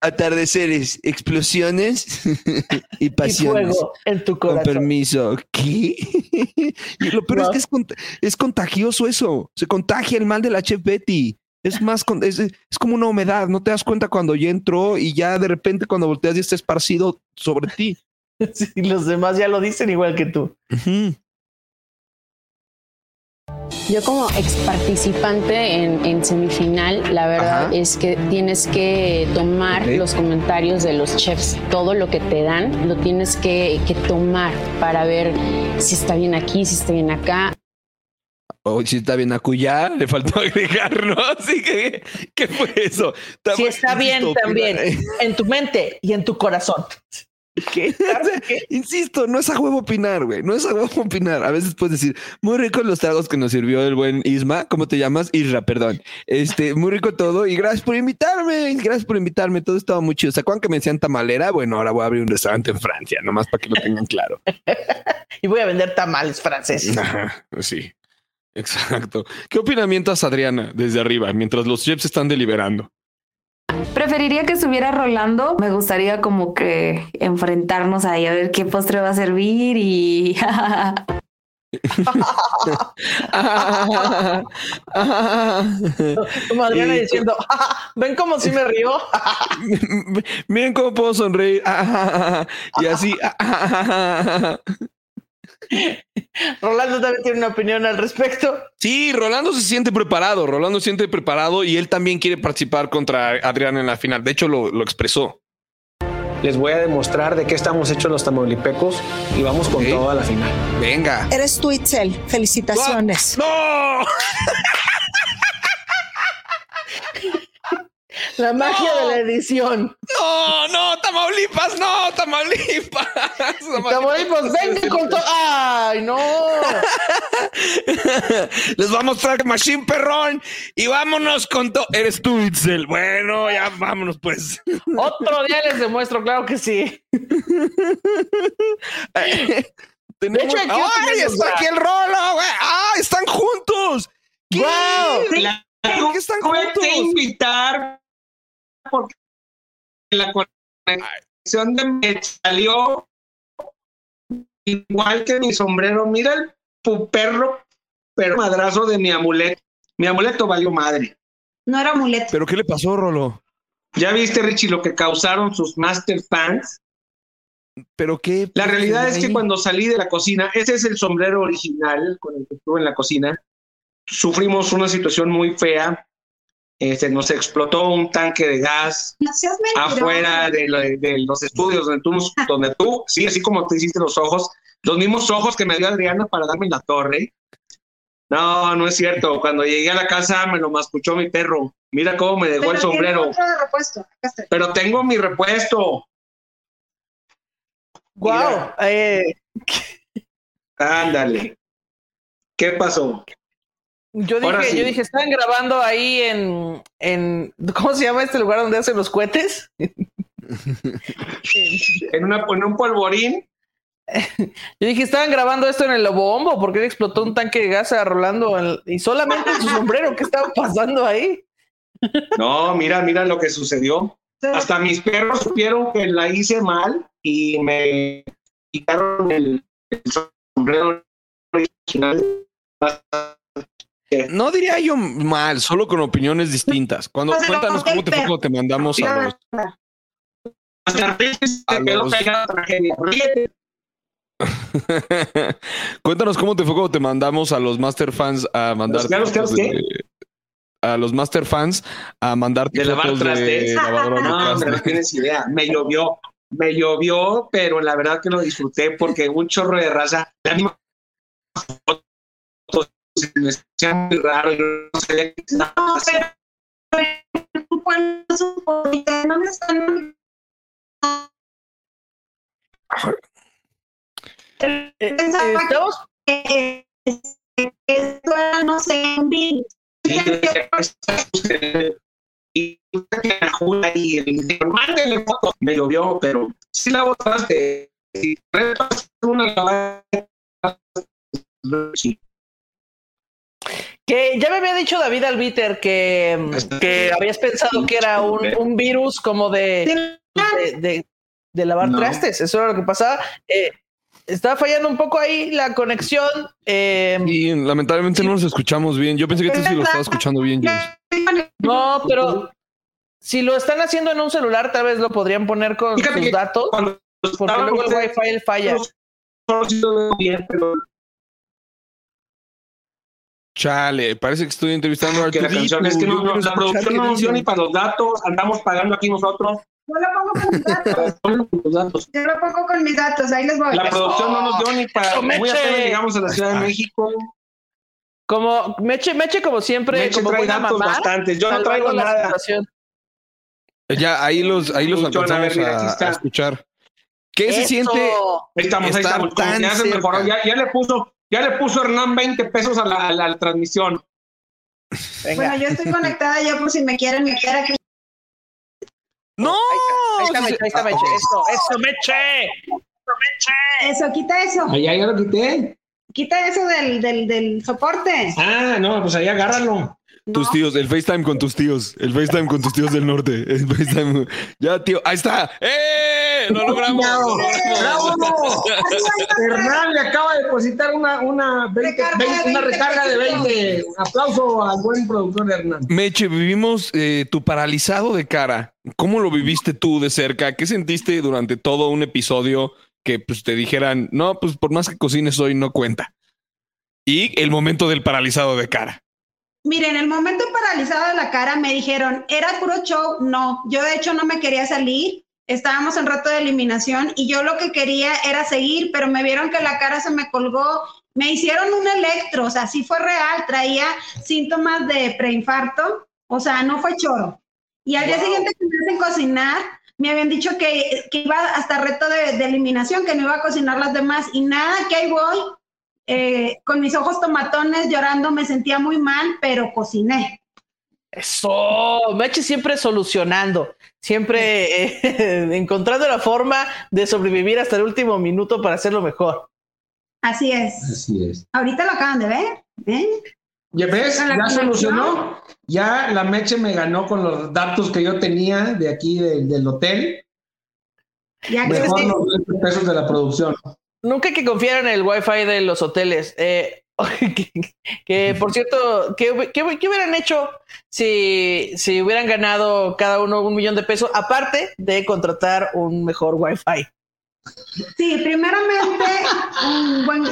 atardeceres, explosiones y pasiones. en tu corazón. Con permiso. ¿Qué? y lo peor es que es, contagioso eso. Se contagia el mal de la chef Betty. Es más, es, es, como una humedad. No te das cuenta cuando ya entró y ya de repente cuando volteas ya está esparcido sobre ti. Sí, los demás ya lo dicen igual que tú. Yo como ex participante en, semifinal, la verdad es que tienes que tomar los comentarios de los chefs. Todo lo que te dan lo tienes que, tomar para ver si está bien aquí, si está bien acá. O si está bien acullá, le faltó agregar, ¿no? Así que, ¿qué fue eso? si está bien también, en tu mente y en tu corazón. ¿Qué? Insisto, no es a huevo opinar, güey. No es a huevo opinar. A veces puedes decir, muy ricos los tragos que nos sirvió el buen Isma. ¿Cómo te llamas? Isra, perdón. Este, muy rico todo. Y gracias por invitarme. Gracias por invitarme. Todo estaba muy chido. ¿Se acuerdan que me decían tamalera? Bueno, ahora voy a abrir un restaurante en Francia, nomás para que lo tengan claro. y voy a vender tamales franceses. sí, exacto. ¿Qué opinamientas, Adriana, desde arriba, mientras los chefs están deliberando? Preferiría que estuviera Rolando. Me gustaría como que enfrentarnos ahí a ver qué postre va a servir y... Como Adriana diciendo, ven como si me río. Miren cómo puedo sonreír. y así. Rolando también tiene una opinión al respecto. Sí, Rolando se siente preparado. Rolando se siente preparado y él también quiere participar contra Adrián en la final. De hecho, lo, lo expresó. Les voy a demostrar de qué estamos hechos los tamaulipecos y vamos con todo a la final. Venga. Eres tú, Itzel. Felicitaciones. ¡No! La magia de la edición. No, no, Tamaulipas, no, Tamaulipas. Tamaulipas, venga con todo. Ay, no. Les voy a mostrar Machine Perrón y vámonos con todo. Eres tú, Itzel. Bueno, ya vámonos, pues. Otro día les demuestro, claro que sí. Tenemos... hecho, aquí ¡Ay, tenemos está ya. aquí el rolo, güey! ¡Ah, están juntos! ¿Qué? ¡Wow! ¿Por qué están juntos? invitar porque la conexión de me salió igual que mi sombrero. Mira el puperro, pero madrazo de mi amuleto. Mi amuleto valió madre. No era amuleto. ¿Pero qué le pasó, Rolo? ¿Ya viste, Richie, lo que causaron sus Master Fans? ¿Pero qué? La realidad es que cuando salí de la cocina, ese es el sombrero original con el que estuve en la cocina. Sufrimos una situación muy fea. Este, nos explotó un tanque de gas No afuera de, lo- de los estudios donde tú, nos- donde tú, sí, así como te hiciste los ojos, los mismos ojos que me dio Adriana para darme la torre. No, no es cierto. Cuando llegué a la casa me lo mascuchó mi perro. Mira cómo me dejó Pero el sombrero. repuesto. Pero tengo mi repuesto. Wow. Eh, Ándale. ¿Qué pasó? Yo Ahora dije, sí. yo dije, están grabando ahí en, en, ¿cómo se llama este lugar donde hacen los cohetes? En, una, en un polvorín. Yo dije, estaban grabando esto en el Lobombo, porque le explotó un tanque de gas a Rolando y solamente en su sombrero. ¿Qué estaba pasando ahí? No, mira, mira lo que sucedió. Hasta mis perros supieron que la hice mal y me quitaron el, el sombrero original. No diría yo mal, solo con opiniones distintas. Cuando Pues, cuéntanos cómo te fue pero- cuando te mandamos a los, A. Cuéntanos cómo te fue cuando te mandamos a los Master Fans a mandar ¿Los qué, los qué, los qué? a los Master Fans a mandarte de lavar de trastes. lavadora de No, hombre, no tienes idea. Me llovió, me llovió, pero la verdad que lo disfruté porque un chorro de raza, la misma se me hacía muy raro. Yo no sabía qué estaba. ¿Dónde están? Pensaba que que esto era, no sé, un virus. "Pues, la el fotos. Me llovió, pero sí la botaste. Si una lavada. Que ya me había dicho David Albiter que, que habías pensado que era un, un virus como de, de, de- de lavar No. trastes. Eso era lo que pasaba. Eh, estaba fallando un poco ahí la conexión. eh, Y lamentablemente no nos escuchamos bien. Yo pensé que tú sí lo estabas escuchando bien, James. no, pero si lo están haciendo en un celular, tal vez lo podrían poner con Fíjate sus datos. Porque luego el wifi él falla. Solo sí lo veo bien, pero Chale, parece que estoy entrevistando a que la canción es que no, no, la producción no nos dio dicen. ni para los datos, andamos pagando aquí nosotros. Yo lo pongo con mis datos. Yo lo pongo con mis datos. Ahí les voy. La producción no nos dio ni para. Muy apenas llegamos a la Ciudad de México. Como Meche, Meche, como siempre, Meche como trae datos mamá. bastantes. Yo no traigo nada. situación. Ya, ahí los, ahí los Mucho, a ver, alcanzamos a, a escuchar. ¿Qué se siente? Ahí estamos, ahí estamos. Tan ya se mejoró. cerca? Ya, ya le puso, ya le puso Hernán 20 pesos a la, a la transmisión. Bueno, yo estoy conectada ya por si me quieren meter aquí. ¡No! Ahí está Meche, ahí está Meche. Eso, eso, Meche. Eso, quita eso. Allá ya lo quité. Quita eso del, del, del soporte. Ah, no, pues ahí agárralo. Tus tíos, el FaceTime con tus tíos, el FaceTime con tus tíos del norte. El FaceTime. Ya, tío, ahí está. ¡Eh! ¡Lo logramos! ¡Bravo! ¡Bravo! Hernán le acaba de depositar una, una, 20 20 una recarga de 20. Aplauso al buen productor Hernán. Meche, vivimos eh, tu paralizado de cara. ¿Cómo lo viviste tú de cerca? ¿Qué sentiste durante todo un episodio que pues, te dijeran, no, pues por más que cocines hoy no cuenta? Y el momento del paralizado de cara. Miren, el momento paralizado de la cara me dijeron, ¿era puro show? No, yo de hecho no me quería salir, estábamos en rato de eliminación y yo lo que quería era seguir, pero me vieron que la cara se me colgó, me hicieron un electro, o sea, sí fue real, traía síntomas de preinfarto, o sea, no fue choro. Y al día siguiente que me hacen cocinar, me habían dicho que, que iba hasta reto de, de eliminación, que no iba a cocinar las demás y nada, que ahí voy, eh, con mis ojos tomatones llorando, me sentía muy mal, pero cociné. Eso, Meche siempre solucionando, siempre eh, encontrando la forma de sobrevivir hasta el último minuto para hacerlo mejor. Así es. Así es. Ahorita lo acaban de ver. ¿ven? ¿Ya ves? Ya conexión. solucionó. Ya la Meche me ganó con los datos que yo tenía de aquí del, del hotel. Ya que Mejor sí. los 20 pesos de la producción. Nunca hay que confiar en el wifi de los hoteles. Eh, que, que, por cierto, ¿qué, qué, qué hubieran hecho si, si hubieran ganado cada uno un millón de pesos, aparte de contratar un mejor wifi? Sí, primeramente, un buen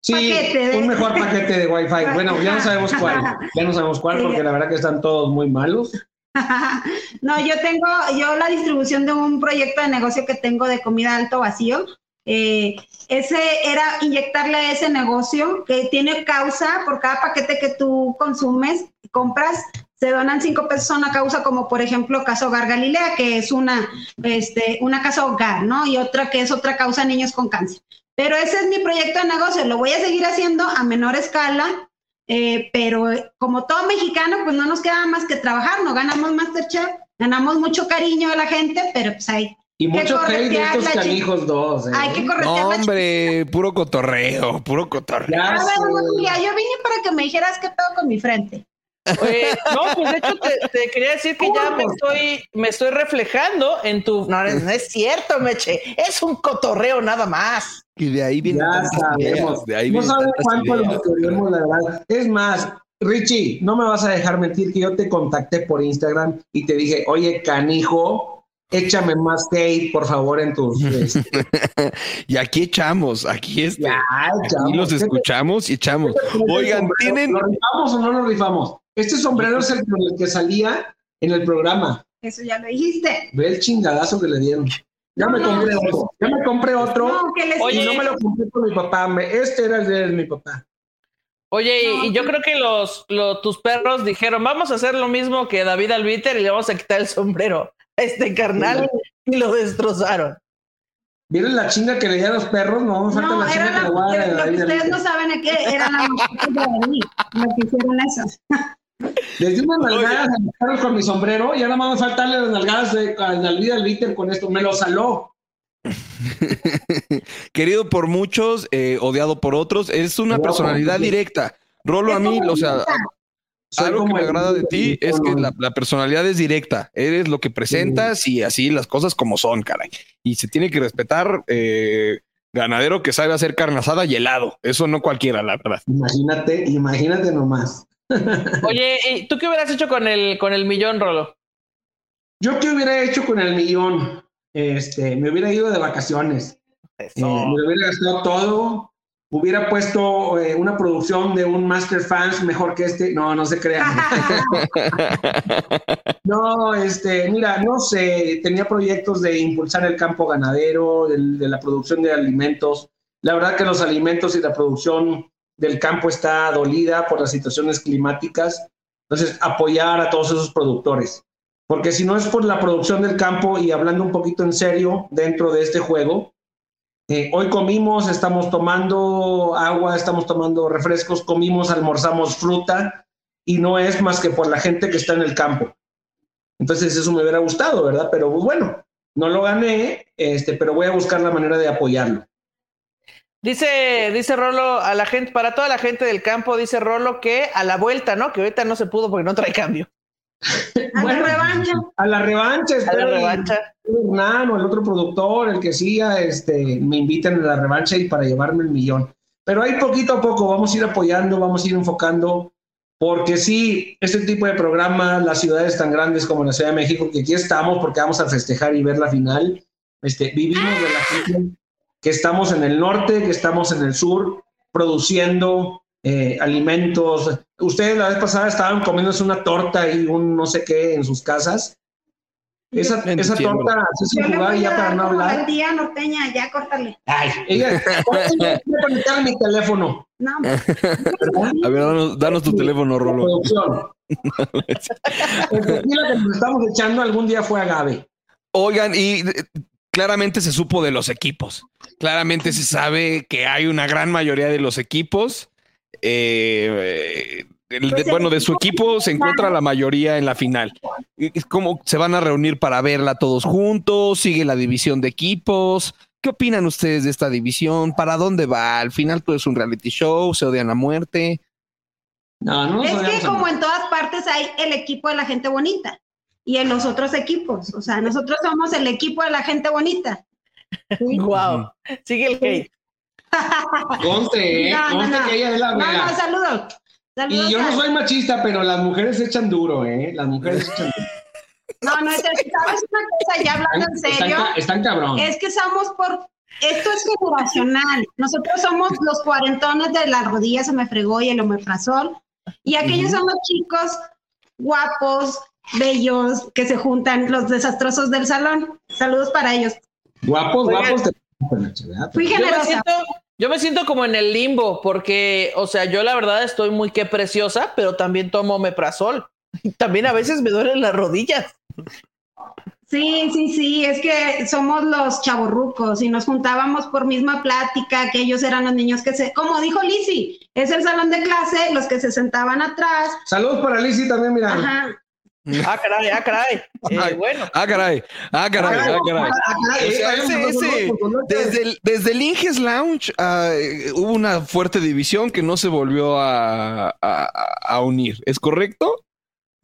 Sí, paquete de- un mejor paquete de Wi-Fi. Bueno, ya no sabemos cuál. Ya no sabemos cuál porque la verdad que están todos muy malos. no, yo tengo, yo la distribución de un proyecto de negocio que tengo de comida alto vacío. Eh, ese era inyectarle a ese negocio que tiene causa por cada paquete que tú consumes, compras, se donan cinco pesos a una causa como por ejemplo Casa Hogar Galilea, que es una, este, una casa hogar, ¿no? Y otra que es otra causa niños con cáncer. Pero ese es mi proyecto de negocio, lo voy a seguir haciendo a menor escala, eh, pero como todo mexicano, pues no nos queda más que trabajar, no ganamos Masterchef, ganamos mucho cariño de la gente, pero pues hay Y que mucho hate de estos canijos dos. ¿eh? Hay que corretear No, hombre, puro cotorreo, puro cotorreo. Ya A ver. Julia, yo vine para que me dijeras qué pedo con mi frente. Oye, no, pues de hecho te, te quería decir que ya me estoy, me estoy reflejando en tu. No, no es cierto, Meche. Es un cotorreo nada más. Y de ahí vienen Ya sabemos. de ahí no sabes cuánto lo queremos, la verdad. Es más, Richie, no me vas a dejar mentir que yo te contacté por Instagram y te dije, oye, canijo, échame más hate, por favor, en tus... este, y aquí echamos, aquí este, Ya, aquí los escuchamos y echamos. Oigan, sombrero, tienen ¿Lo rifamos o no lo rifamos? Este sombrero es el con el que salía en el programa. Eso ya lo dijiste. Ve el chingadazo que le dieron. Ya me compré otro. Ya me compré otro. No, que les Oye, y no me lo compré con mi papá. me- este era el de mi papá. Oye, y- y yo creo que los, los- tus perros dijeron, vamos a hacer lo mismo que David Albiter y le vamos a quitar el sombrero este carnal y lo destrozaron. ¿Vieron la chinga que le di a los perros? No, me falta No, la era chinga que la, le voy a dar a lo que David ustedes no saben es que eran las mascotas de lo que hicieron eso. Les di unas nalgadas a los perros con mi sombrero y ahora van a faltarle las nalgadas de, a David Alvite con esto. Me lo saló. querido por muchos, eh, odiado por otros, es una personalidad directa. Rolo, a mí, o sea, Soy algo que me agrada de ti es que la, la personalidad es directa. Eres lo que presentas y así las cosas como son, caray. Y se tiene que respetar eh, ganadero que sabe hacer carne asada y helado. Eso no cualquiera, la verdad. Imagínate, imagínate nomás. Oye, ¿y ¿tú qué hubieras hecho con el, con el millón, Rolo? ¿Yo qué hubiera hecho con el millón? Este, me hubiera ido de vacaciones. Eh, me lo hubiera gastado todo. Hubiera puesto eh, una producción de un Master Fans mejor que este. No, no se crean. no, este, mira, no sé. Tenía proyectos de impulsar el campo ganadero, del- de, la producción de alimentos. La verdad que los alimentos y la producción del campo está dolida por las situaciones climáticas. Entonces, apoyar a todos esos productores. Porque si no es por la producción del campo y hablando un poquito en serio dentro de este juego, eh, hoy comimos, estamos tomando agua, estamos tomando refrescos, comimos, almorzamos fruta y no es más que por la gente que está en el campo. Entonces eso me hubiera gustado, ¿verdad? Pero pues, bueno, no lo gané, este, pero voy a buscar la manera de apoyarlo. Dice, dice Rolo a la gente, para toda la gente del campo, dice Rolo que a la vuelta, ¿no? Que ahorita no se pudo porque no trae cambio. A la revancha. A la revancha, A la revancha. Hernán o el otro productor, el que siga, este, me inviten a la revancha y para llevarme el millón. Pero ahí poquito a poco vamos a ir apoyando, vamos a ir enfocando, porque sí, este tipo de programas, las ciudades tan grandes como la Ciudad de México, que aquí estamos porque vamos a festejar y ver la final, este, vivimos de la gente que estamos en el norte, que estamos en el sur, produciendo eh, alimentos. Ustedes la vez pasada estaban comiéndose una torta y un no sé qué en sus casas. Esa, esa torta así sin jugar ya para no hablar. al día norteña, ya córtale. Ay, ella, voy a conectar mi teléfono. No, A ver, danos, danos tu teléfono, Rolo. El tequila que nos estamos echando algún día fue agave. Oigan, y eh, claramente se supo de los equipos. Claramente se sabe que hay una gran mayoría de los equipos. Eh, el de- Pues el bueno, de su equipo se encuentra la mayoría en la final. ¿Cómo se van a reunir para verla todos juntos? ¿Sigue la división de equipos? ¿Qué opinan ustedes de esta división? ¿Para dónde va? ¿Al final todo es un reality show? ¿Se odian a muerte? No, no es que como en todas partes hay el equipo de la gente bonita y en los otros equipos. O sea, nosotros somos el equipo de la gente bonita. Wow. Sigue el hate. Conste, ¿eh? No, no, Conste no. que ella es la No, mera. no, saludos. Saludos Y yo no soy machista, pero las mujeres echan duro, ¿eh? Las mujeres echan duro. No, no, es ¿sabes una cosa? Ya hablando en serio. están cabrón. Es que somos por. Esto es generacional. Nosotros somos los cuarentones de las rodillas, se me fregó y el omeprazol. Y aquellos son los chicos guapos, bellos, que se juntan, los desastrosos del salón. Saludos para ellos. Guapos, Oigan. guapos. Fui Yo me, generosa. siento, yo me siento como en el limbo, porque, o sea, yo la verdad estoy muy que preciosa, pero también tomo meprazol. También a veces me duelen las rodillas. Sí, sí, sí, es que somos los chavorrucos y nos juntábamos por misma plática, que ellos eran los niños que se, como dijo Lisi, es el salón de clase, los que se sentaban atrás. Saludos para Lizzy también, mira. Ajá. Ah, caray, ah, caray. Eh, bueno. Ah, caray. Ah, caray. Ah, caray. Ah, caray, O sea, eh, ese- ese- desde, el, desde el Inges Lounge ah, eh, hubo una fuerte división que no se volvió a, a- a unir. ¿Es correcto?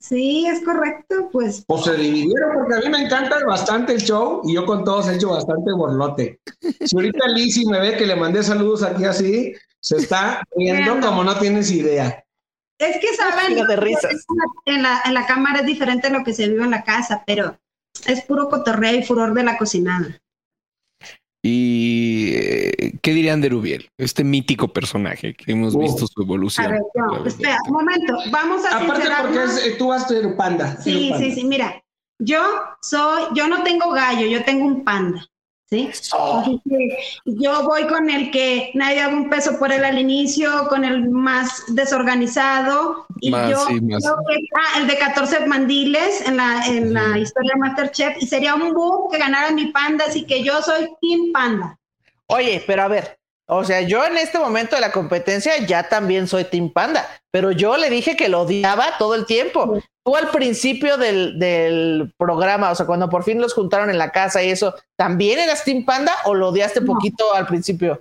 Sí, es correcto, pues. O se dividieron, porque a mí me encanta bastante el show y yo con todos he hecho bastante borlote. Si ahorita Lizzy me ve que le mandé saludos aquí así, se está riendo Bueno. como no tienes idea. Es que saben, de risas. en la, en la cámara es diferente a lo que se vive en la casa, pero es puro cotorreo y furor de la cocinada. ¿Y eh, qué dirían de Rubiel? Este mítico personaje que hemos Uf. visto su evolución. A ver, no, espera, un momento, vamos a Aparte porque es, tú vas a ser panda. Sí, sí, sí, mira, yo soy, yo no tengo gallo, yo tengo un panda, ¿sí? Así que yo voy con el que nadie daba un peso por él al inicio, con el más desorganizado, y Más, yo sí, más. creo que- ah, el de 14 mandiles en la, en la historia de Masterchef, y sería un boom que ganara mi panda, así que yo soy Team Panda. Oye, pero a ver, o sea, yo en este momento de la competencia ya también soy Team Panda, pero yo le dije que lo odiaba todo el tiempo. Tú al principio del, del programa, o sea, cuando por fin los juntaron en la casa y eso, ¿también eras Team Panda o lo odiaste poquito al principio?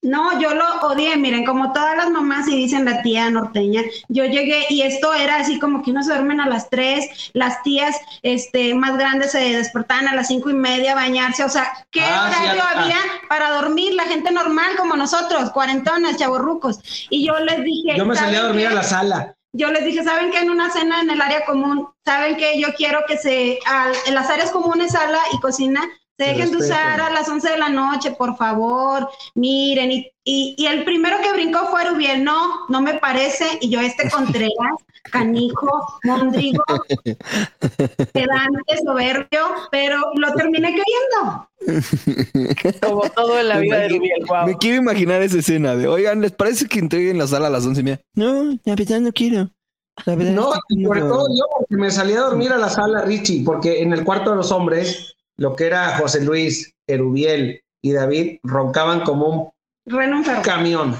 No, yo lo odié, miren, como todas las mamás y dicen la tía norteña, yo llegué y esto era así como que uno se duermen a las tres, las tías este, más grandes se despertaban a las cinco y media a bañarse, o sea, ¿qué Ah, sí, horario ah. había para dormir la gente normal como nosotros, cuarentonas, chavorrucos? Y yo les dije... Yo me salí a ¿saben dormir qué? a la sala. Yo les dije, ¿saben qué? En una cena en el área común, ¿saben qué? Yo quiero que se, al- en las áreas comunes, sala y cocina, se dejen de usar a las 11 de la noche, por favor, miren. Y, y, y el primero que brincó fue Rubiel, no, no me parece. Y yo, este Contreras, canijo, mondrigo, pedante, soberbio, pero lo terminé queriendo. Como todo en la vida de Rubiel, wow. Me quiero imaginar esa escena de, oigan, ¿les parece que entreguen la sala a las once y media? No, la verdad no quiero. La verdad No, es que y sobre no. todo yo, porque me salí a dormir a la sala Richie, porque en el cuarto de los hombres, lo que era José Luis, Erubiel y David roncaban como un camión.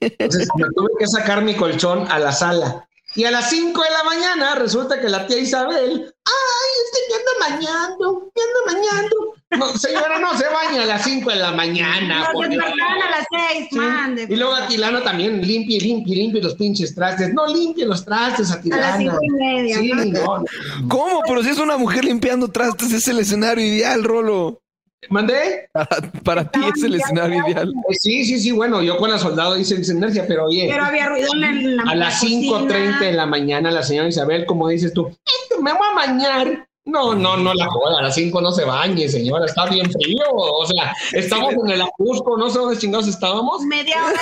Entonces me tuve que sacar mi colchón a la sala. Y a las 5 de la mañana resulta que la tía Isabel, ay, es que me ando mañando, me ando mañando. No, señora, no se baña a las 5 de la mañana. Por Dios. despertaban a las seis, mande. Y luego Atilano también limpie, limpie, limpie los pinches trastes. No limpie los trastes, Atilano. A las cinco y media, Sí, ¿no? no, no. ¿Cómo? Pero si es una mujer limpiando trastes, es el escenario ideal, Rolo. ¿Mandé? Para, para ti es el escenario ideal. Sí, sí, sí, bueno, yo con la soldado hice sinergia, pero oye. Pero había ruido en, la- la A las cocina. 5.30 de la mañana, la señora Isabel, como dices tú, "Es que me voy a bañar. No, no, no la joda, a las 5 no se bañe, señora, está bien frío. O sea, estamos en el Ajusco, no sé dónde chingados estábamos. Media hora.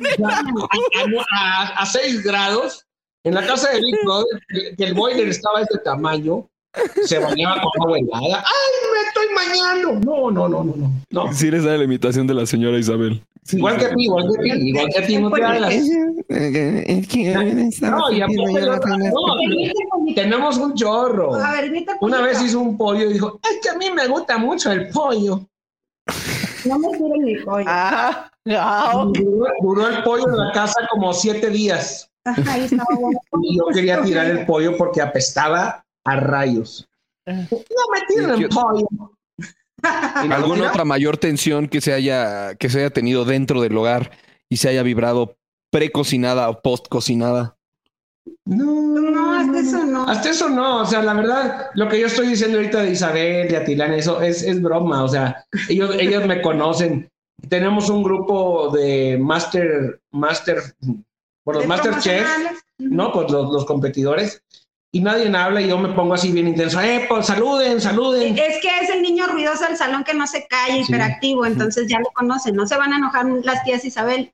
A, 6 grados, en la casa de Big Brother, que- que el boiler estaba de este tamaño, se bañaba con agua helada. ¡Ay, me estoy bañando! No, no, no, no, no. no. Sí le sale la imitación de la señora Isabel. Igual que a ti, igual que a ti, igual que a ti, no te hagas. No, y a poco yo- no, tenemos un chorro. A ver, Una vez hizo un pollo y dijo, es que a mí me gusta mucho el pollo. No me tiren mi pollo. Ah, Duró, duró el pollo en la casa como siete días. Ajá, ahí estaba bueno. Y yo quería tirar el pollo porque apestaba a rayos. No me tiren pollo. ¿Alguna otra mayor tensión que se haya, que se haya tenido dentro del hogar y se haya vibrado precocinada o postcocinada? No, No, hasta eso no. Hasta eso no, o sea, la verdad, lo que yo estoy diciendo ahorita de Isabel, de Atilán, eso es, es broma, o sea, ellos, ellos me conocen. Tenemos un grupo de Master, Master, por los Master Chef, promocionales. ¿no? Pues los, los competidores, y nadie habla y yo me pongo así bien intenso, ¡eh, pues saluden, saluden! Es que es el niño ruidoso del salón que no se calla, Sí. hiperactivo, entonces ya lo conocen, no se van a enojar las tías Isabel.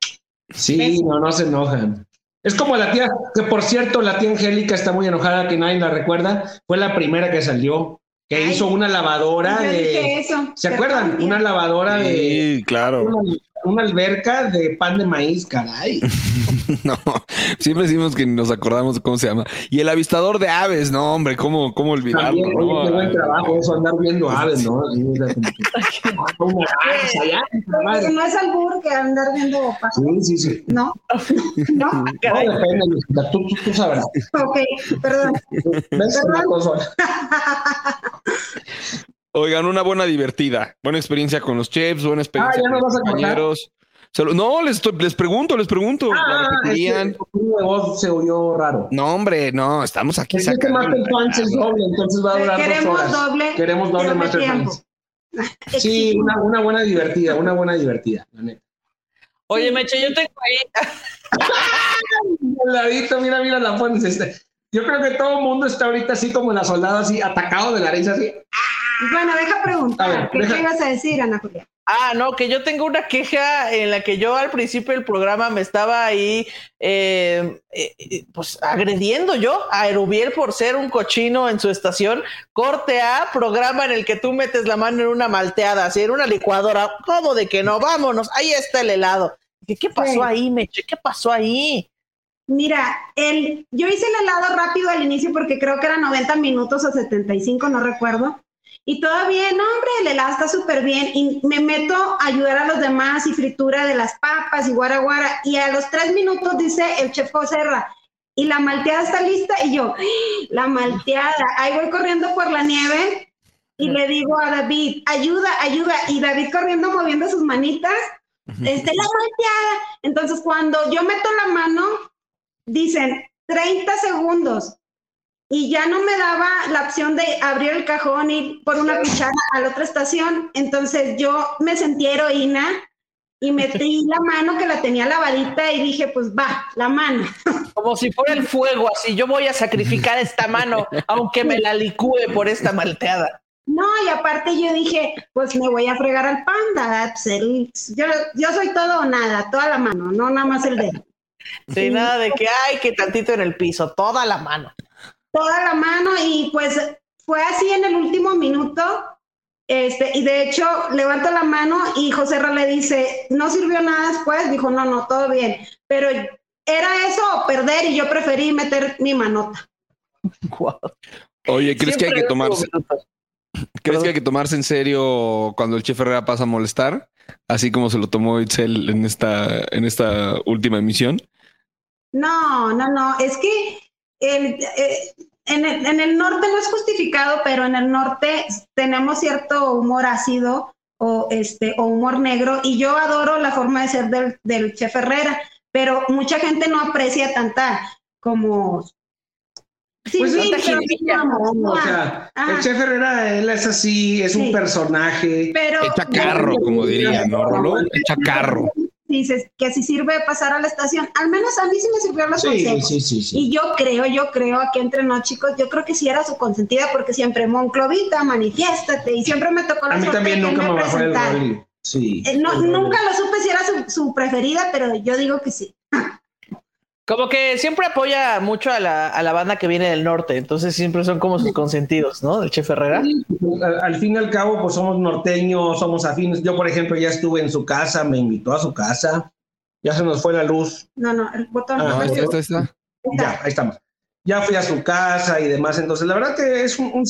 Sí, no, no se enojan. Es como la tía, que por cierto, la tía Angélica está muy enojada, que nadie la recuerda, fue la primera que salió, que hizo una lavadora de... eso. ¿Se acuerdan? Una lavadora de... Sí, claro. Una, una alberca de pan de maíz, caray. No, siempre decimos que nos acordamos de cómo se llama. Y el avistador de aves, no, hombre, ¿cómo, cómo olvidarlo? También, no? oye, qué buen trabajo eso, andar viendo aves, ¿no? Así, o sea, como que, ah, una garza, ya, madre. No es albur que andar viendo pájaros. Sí, sí, sí. No, no. No depende, Luisita, tú, tú, tú sabrás. Ok, perdón. ¿Ves? Una cosa. Oigan, una buena divertida, buena experiencia con los chefs, buena experiencia Ah, ¿ya con no los vas a contar? compañeros. No, les, les pregunto, les pregunto. ¿La Ah, es que voz se oyó raro. No, hombre, no, estamos aquí Es que sacando. Master Punch es doble, entonces va a durar dos Queremos horas. doble- Queremos doble. Sí, una, una buena divertida, una buena divertida, la neta. Oye, Meche, yo tengo ahí. Ladito, mira, mira la pones. Este. Yo creo que todo el mundo está ahorita así como la soldada, así atacado de la risa, así. Bueno, deja preguntar. Ver, ¿Qué deja- ibas a decir, Ana Julia? Ah, no, que yo tengo una queja en la que yo al principio del programa me estaba ahí, eh, eh, eh, pues agrediendo yo a Erubiel por ser un cochino en su estación. Corte A, programa en el que tú metes la mano en una malteada, así en una licuadora. ¿Cómo de que no? Vámonos, ahí está el helado. ¿Qué pasó Sí. ahí, Meche? ¿Qué pasó ahí? Mira, el, yo hice el helado rápido al inicio porque creo que eran 90 minutos o 75, no recuerdo. Y todavía, no, hombre, el helado está súper bien. Y me meto a ayudar a los demás y fritura de las papas y guara guara. Y a los tres minutos dice el chef Joserra, y la malteada está lista. Y yo, ¡Ah! la malteada. Ahí voy corriendo por la nieve y le digo a David, ayuda, ayuda. Y David corriendo moviendo sus manitas, este, la malteada. Entonces, cuando yo meto la mano, dicen 30 segundos y ya no me daba la opción de abrir el cajón y por una cuchara a la otra estación. Entonces yo me sentí heroína y metí la mano que la tenía lavadita y dije, pues va, la mano. Como si fuera el fuego, así yo voy a sacrificar esta mano, aunque me la licúe por esta malteada. No, y aparte yo dije, pues me voy a fregar al panda. yo, yo soy todo o nada, toda la mano, no nada más el dedo. Sin nada de que hay que tantito en el piso, toda la mano. Toda la mano y pues fue así en el último minuto. Este, y de hecho, levanto la mano y José Ra le dice, no sirvió nada después, dijo, no, no, todo bien. Pero era eso perder y yo preferí meter mi manota. Oye, ¿crees que hay que tomarse, ¿crees que hay que tomarse en serio cuando el chef Herrera pasa a molestar? Así como se lo tomó Itzel en esta, en esta última emisión. No, no, no, es que el, eh, en el, en el norte no es justificado, pero en el norte tenemos cierto humor ácido o este o humor negro y yo adoro la forma de ser del, del chef Herrera, pero mucha gente no aprecia tanta como Sí, Pues sí, pero jiribilla, no. O ah, sea, ah. el chef Herrera, él es así, es un Sí. personaje. Pero- Echa carro, como diría, ¿no, Rolo? Echa carro. Dices que si sirve pasar a la estación, al menos a mí sí me sirvió los Sí, consejos. sí, sí, sí. Y yo creo, yo creo, aquí entre nos chicos, yo creo que sí era su consentida porque siempre Monclovita, manifiéstate, y siempre me tocó la A mí también nunca me me bajó el rally. Sí. Eh, no, nunca lo supe si era su, su preferida, pero yo digo que sí. Como que siempre apoya mucho a la, a la banda que viene del norte, entonces siempre son como sus consentidos, ¿no? Del Chef Herrera. Al, al fin y al cabo, pues somos norteños, somos afines. Yo, por ejemplo, ya estuve en su casa, me invitó a su casa. Ya se nos fue la luz. No, no, el botón. Ah, ahí está, está. Ya, ahí estamos. Ya fui a su casa y demás. Entonces, la verdad que es, un, un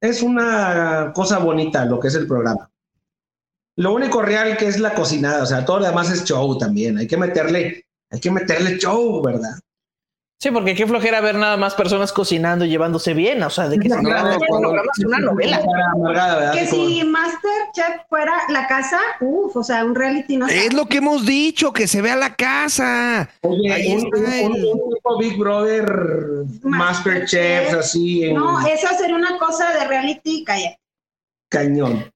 es una cosa bonita lo que es el programa. Lo único real que es la cocinada, o sea, todo lo demás es show también. Hay que meterle, hay que meterle show, ¿verdad? Sí, porque qué flojera ver nada más personas cocinando y llevándose bien, o sea, de que se trata este programa es una novela. Que si Masterchef fuera la casa, uff, o sea, un reality no sé. Es lo que hemos dicho, que se vea la casa. Oye, Ahí un, está un- el- un tipo Big Brother, Masterchef, así en No, eso sería una cosa de reality, calla. cañón.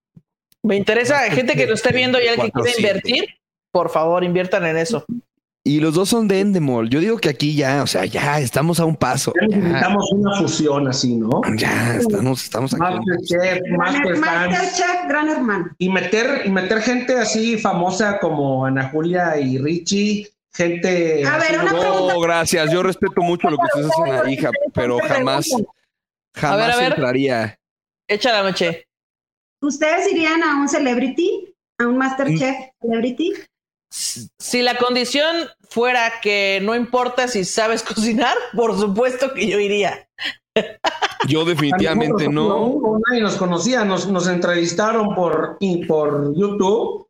Me interesa, gente que lo esté viendo y alguien que quiere 4-7. invertir, por favor, inviertan en eso. Y los dos son de Endemol. Yo digo que aquí ya, o sea, ya estamos a un paso. Ya Ya, necesitamos una fusión así, ¿no? ya estamos, estamos aquí. Masterchef. Masterchef, gran hermano. Y meter, y meter gente así famosa como Ana Julia y Richie, gente. A ver, una ¿no? pregunta. No, gracias. Yo respeto mucho lo que ustedes hacen ahí, hija, pero jamás, jamás A ver, a ver. entraría. Échala, Meche. ¿Ustedes irían a un celebrity? ¿A un Masterchef celebrity? Si la condición fuera que no importa si sabes cocinar, por supuesto que yo iría. Yo definitivamente no. no, nadie nos conocía, nos, nos entrevistaron por, y por YouTube.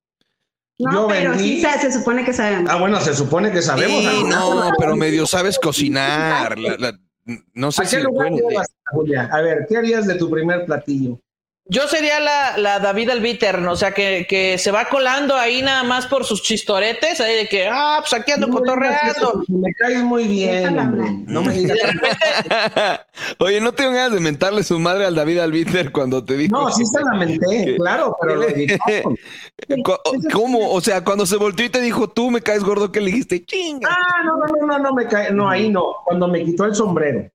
No, Yo pero vendí. sí se, se supone que saben. Ah, bueno, se supone que sabemos. Sí, no, pero medio sabes cocinar. La- la- no sé ¿A si qué le lugar llevas, Julia? A ver, ¿qué harías de tu primer platillo? Yo sería la, la David Albiter, ¿no? o sea, que, que se va colando ahí nada más por sus chistoretes, ahí de que, ah, pues aquí ando No cotorreando. Me caes muy bien, hombre. No me digas. Oye, ¿no tengo ganas de mentarle su madre al David Albiter cuando te dijo? No, sí se lamenté, claro, pero lo ¿Cómo? O sea, cuando se volteó y te dijo, tú me caes gordo, ¿qué le dijiste? Chinga. Ah, no, no, no, no, no me cae, no, ahí no. Cuando me quitó el sombrero.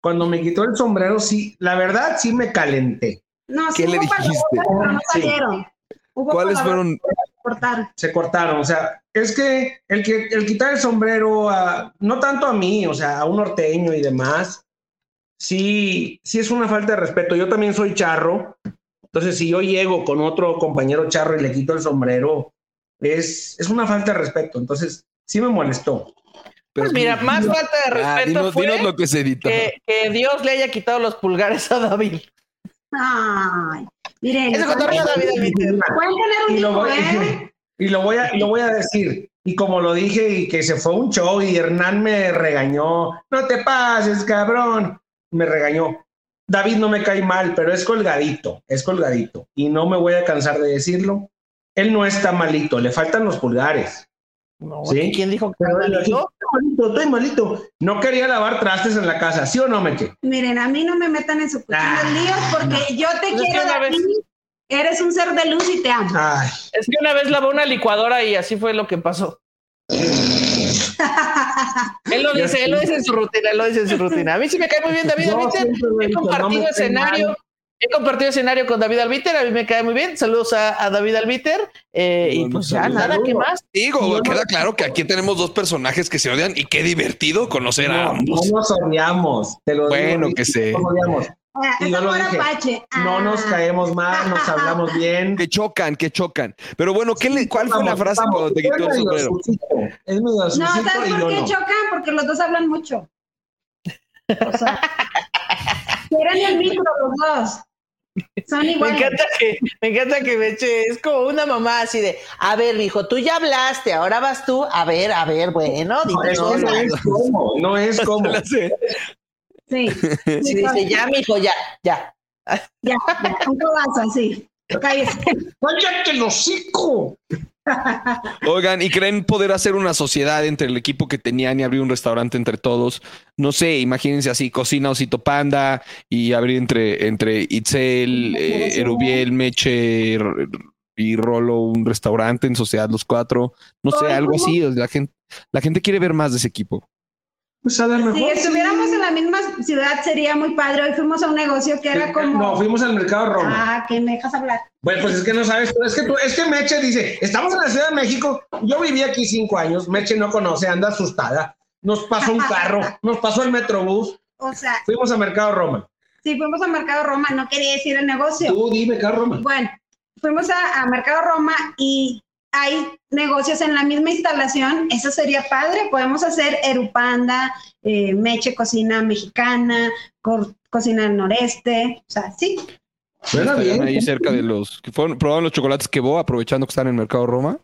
Cuando me quitó el sombrero, sí, la verdad sí me calenté. No, sí ¿Qué le hubo palabras, dijiste? no Sí. salieron. ¿Cuáles fueron? Se cortaron, o sea, es que el que el quitar el sombrero, a- no tanto a mí, o sea, a un norteño y demás, sí, sí es una falta de respeto. Yo también soy charro, entonces si yo llego con otro compañero charro y le quito el sombrero, es, es una falta de respeto. Entonces, sí me molestó. Pero- Pues mira, más falta de Ah, respeto dinos, fue dinos lo que se editó. que, que Dios le haya quitado los pulgares a David. Ay, miren. Ese cotorreo David Albiter. Pueden tener un y lo hijo, voy, y lo voy a y lo voy a decir. Y como lo dije y que se fue un show y Hernán me regañó no te pases cabrón me regañó. David no me cae mal pero es colgadito es colgadito y no me voy a cansar de decirlo. Él no está malito le faltan los pulgares No, ¿Sí? ¿Quién dijo que malito? estoy malito estoy malito no quería lavar trastes en la casa ¿sí o no Meche? Miren, a mí no me metan en su cuestión Ah, líos porque yo te es quiero, una vez-. Eres un ser de luz y te amo. Ay, Es que una vez lavó una licuadora y así fue lo que pasó. Él lo dice, él lo dice en su rutina, él lo dice en su rutina. A mí sí me cae muy bien David Yo Albiter. siempre lo he no compartido escenario. mal. He compartido escenario con David Albiter, a mí me cae muy bien. Saludos a, a David Albiter. eh, y pues ya, saludos. nada, ¿qué más? Digo, queda claro que aquí tenemos dos personajes que se odian y qué divertido conocer a ambos. no nos odiamos te lo Bueno, digo, que sé. no nos odiamos Ah, Y es yo lo amor dije, apache. No nos Ah. caemos mal, nos hablamos bien. Que chocan, que chocan. Pero bueno, ¿qué le- ¿cuál fue la frase vamos, cuando te quitó el sombrero? Es medio No, ¿sabes por qué no. chocan? Porque los dos hablan mucho. O sea, quieren el micro los dos. Son Me iguales. encanta que, me encanta que me eche, es como una mamá así de, a ver, hijo, tú ya hablaste, ahora vas tú, a ver, a ver, bueno, No, dime eso cosas". no es como, no es como. Sí. Sí, dice, ya, mijo, ya, ya. Ya, ya, un así. Cállese. ¡Cállate el hocico! Oigan, ¿y creen poder hacer una sociedad entre el equipo que tenían y abrir un restaurante entre todos? No sé, imagínense así, cocina Osito Panda y abrir entre, entre Itzel, eh, Erubiel, Meche y Rolo un restaurante en sociedad los cuatro. No sé, algo así. La gente, la gente quiere ver más de ese equipo. Pues a lo mejor. Si estuviéramos en la misma ciudad sería muy padre. Hoy fuimos a un negocio que era como. No, fuimos al mercado Roma. Ah, que me dejas hablar. Bueno, pues es que no sabes, tú, es que tú, es que Meche dice, estamos en la Ciudad de México, yo viví aquí cinco años, Meche no conoce, anda asustada, nos pasó un carro, nos pasó el Metrobús, O sea, fuimos a Mercado Roma. si fuimos a Mercado Roma, no quería decir el negocio. Tú dime, Mercado Roma. Bueno, fuimos a, a Mercado Roma y hay negocios en la misma instalación. Eso sería padre. Podemos hacer Erupanda, eh, Meche Cocina Mexicana, cor- Cocina del Noreste. O sea, sí. Suena Estarían bien. ahí cerca de los que fueron, probaron los chocolates que vos, aprovechando que están en el mercado Roma.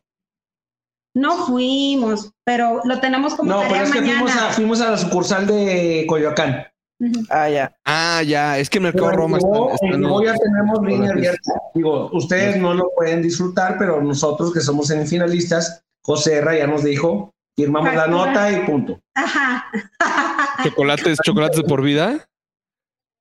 No fuimos, pero lo tenemos como No, tarea pero es que mañana. fuimos a, fuimos a la sucursal de Coyoacán. Ah, ya. Ah, ya, es que el mercado Pero Roma Go ya tenemos línea abierta. Digo, ustedes no lo pueden disfrutar, pero nosotros que somos semifinalistas, José Herra ya nos dijo, firmamos la nota y punto. Ajá. chocolates, chocolates de por vida.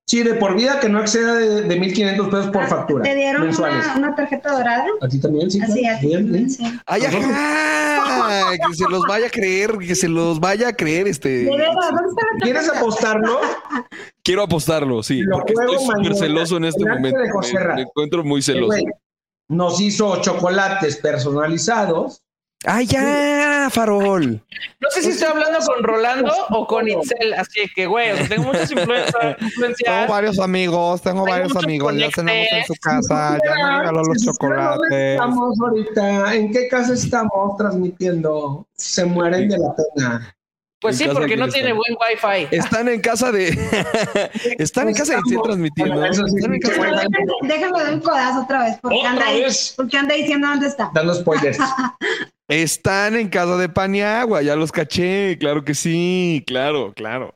Sí, de por vida que no exceda de, de 1.500 pesos por factura. ¿Te dieron mensuales. una, una tarjeta dorada? ¿A ti también? Sí. Así, claro. Bien, bien. sí. Ay, ajá, que se los vaya a creer, que se los vaya a creer este. De veras, ¿dónde está la ¿Quieres apostarlo? Quiero apostarlo, sí, Lo porque juego estoy súper celoso en este momento. de Me, encuentro muy Eh, celoso. Nos hizo chocolates personalizados. ¡Ay, ya, farol! No sé si estoy hablando con Rolando o con Itzel, así que, güey, o sea, tengo muchas influencias. Tengo varios amigos, tengo Tengo varios amigos, ya tenemos en su casa, ya me regaló los Si supieran ¿Dónde chocolates. estamos ahorita? ¿En qué casa estamos transmitiendo? Se mueren de la pena. Pues sí, porque no tiene buen wifi. Están en casa de. Están en casa de Itzel transmitiendo. Bueno, eso sí, Están en casa de- Déjame, dar un codazo otra vez, porque ¿Otra anda porque anda diciendo dónde está. Dando spoilers. Están en casa de Paniagua, ya los caché, claro que sí, claro, claro.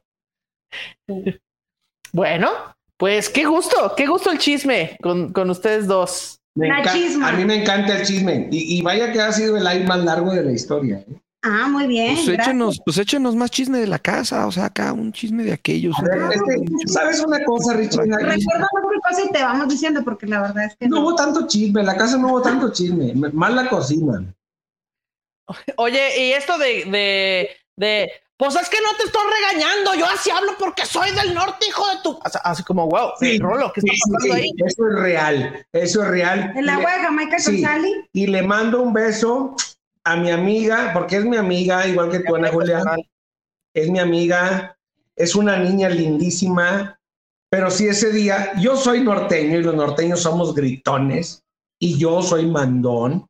Bueno, pues qué gusto, qué gusto el chisme con, con ustedes dos. Me La enca- chisma. A mí me encanta el chisme. Y, y vaya que ha sido el live más largo de la historia. ¿eh? Ah, muy bien. Pues échenos, pues échenos más chisme de la casa, o sea, acá un chisme de aquellos. A ver, es que, ¿Sabes una cosa, Richie? Recuerda cualquier cosa y te vamos diciendo, porque la verdad es que No no. hubo tanto chisme, en la casa no hubo tanto chisme. Más la cocina. Oye, y esto de, de, de, pues es que no te estoy regañando, yo así hablo porque soy del norte, hijo de tu. O sea, Así como, wow, Sí, Rolo, ¿qué está pasando sí, ahí? Eso es real, eso es real. Agua le- de Jamaica con sí, sal y- Y le mando un beso a mi amiga, porque es mi amiga, igual que tú, Ana Julia. Es mi amiga, es una niña lindísima, pero si ese día, yo soy norteño y los norteños somos gritones, y yo soy mandón.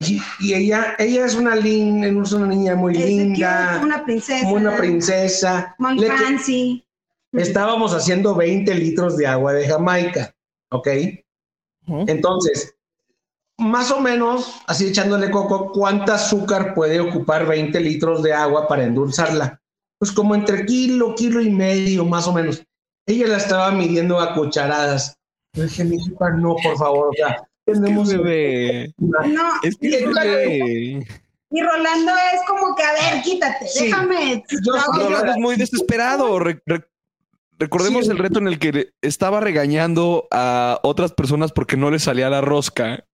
Y, ella, ella es una, lin- es una niña muy linda, una princesa. como una princesa. Muy Le- fancy. estábamos haciendo 20 litros de agua de Jamaica, ¿ok? Entonces, más o menos, así echándole coco, ¿cuánta azúcar puede ocupar 20 litros de agua para endulzarla? Pues como entre kilo, kilo y medio, más o menos. Ella la estaba midiendo a cucharadas. Yo dije, mi hija, no, por favor, o sea, tenemos... bebé. No, Es que es bebé. y Rolando es como que, a ver, quítate, Sí. déjame. Yo. Rolando es muy desesperado. Re- re- recordemos Sí. el reto en el que estaba regañando a otras personas porque no les salía la rosca.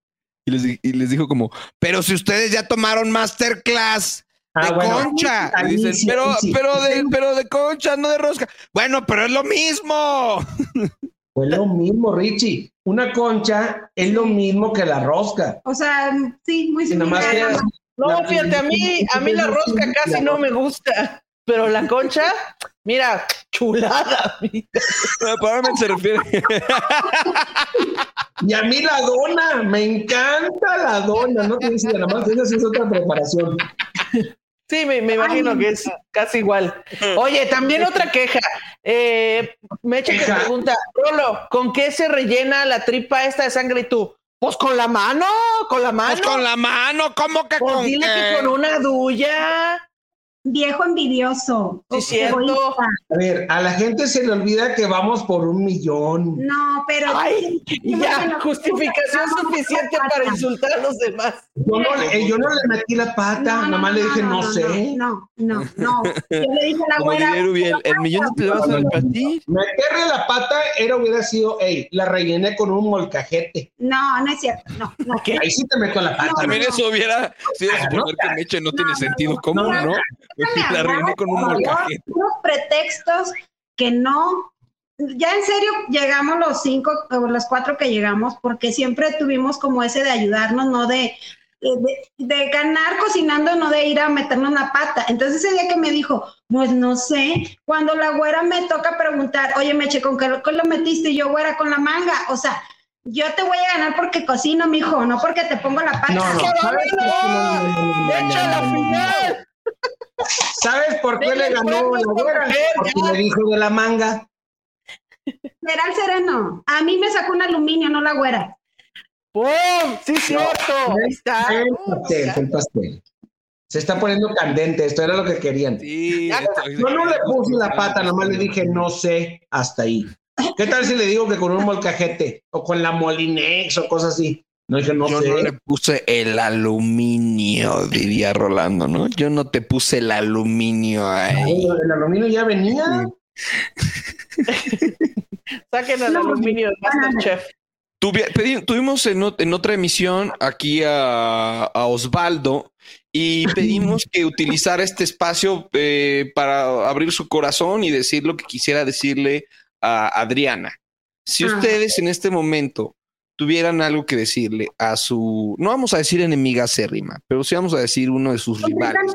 Y les, y les dijo como, pero si ustedes ya tomaron masterclass de Ah, bueno. concha. A Y mí dicen, sí, pero, sí. pero, de, pero de concha, no de rosca. Bueno, pero es lo mismo. Fue lo mismo, Richie. Una concha es lo mismo que la rosca. O sea, sí, muy similar. que- No, La- fíjate, a mí, a mí la rosca casi no me gusta, pero la concha, mira, chulada. mira. Probablemente se refiere. Y a mí la dona, me encanta la dona. No tienes idea, nada más esa es otra preparación. Sí, me, me imagino que es casi igual. Oye, también otra queja. Eh, Meche que pregunta, Rolo, ¿con qué se rellena la tripa esta de sangre y tú? Pues con la mano, con la mano. Pues con la mano, ¿cómo que Pues con dile qué? que con una duya. Viejo envidioso. Sí, cierto. egoísta. A ver, a la gente se le olvida que vamos por un millón. No, pero. Ay, ya, justificación suficiente para insultar a los demás. Yo no, le- yo no le metí la pata, No, no, nomás le dije no, no, no, sé. No, no, no. Yo le dije a la güera. el millón te lo vas a repartir. Meterle la pata era hubiera sido, hey, la rellené con un molcajete. No, no es cierto. No, no. Ahí sí te meto la pata. También eso hubiera sido suponer que Meche no tiene sentido común, ¿no? La reiné con un molcajete. Unos pretextos que no. Ya en serio llegamos los cinco o los cuatro que llegamos porque siempre tuvimos como ese de ayudarnos, no de, de, de ganar cocinando, no de ir a meternos una pata. Entonces ese día que me dijo, pues no sé, cuando la güera me toca preguntar, oye Meche, ¿con qué, con lo metiste? Y yo, güera, con la manga. O sea, yo te voy a ganar porque cocino, mijo, no porque te pongo la pata. No, no, ¿sabes por qué no, no, no, no, no, ¡De hecho, la no, no, no, final! ¿Sabes por qué le ganó la güera? Porque le dijo de la manga. Será el sereno. A mí me sacó un aluminio, no la güera. ¡Pum! ¡Sí, cierto! Ahí está. Fue el pastel, fue el pastel. Se está poniendo candente, esto era lo que querían. Sí, Yo no le puse la pata, nomás le dije no sé, hasta ahí. ¿Qué tal si le digo que con un molcajete o con la Molinex o cosas así? No dije no Yo sé. no le puse el aluminio, diría Rolando, ¿no? Yo no te puse el aluminio ahí. El aluminio ya venía. Saquen el aluminio de Masterchef. Tuvimos en, ot- en otra emisión aquí a, a Osvaldo y pedimos que utilizara este espacio eh, para abrir su corazón y decir lo que quisiera decirle a Adriana. Si ustedes en este momento tuvieran algo que decirle a su, no vamos a decir enemiga acérrima, pero sí vamos a decir uno de sus rivales,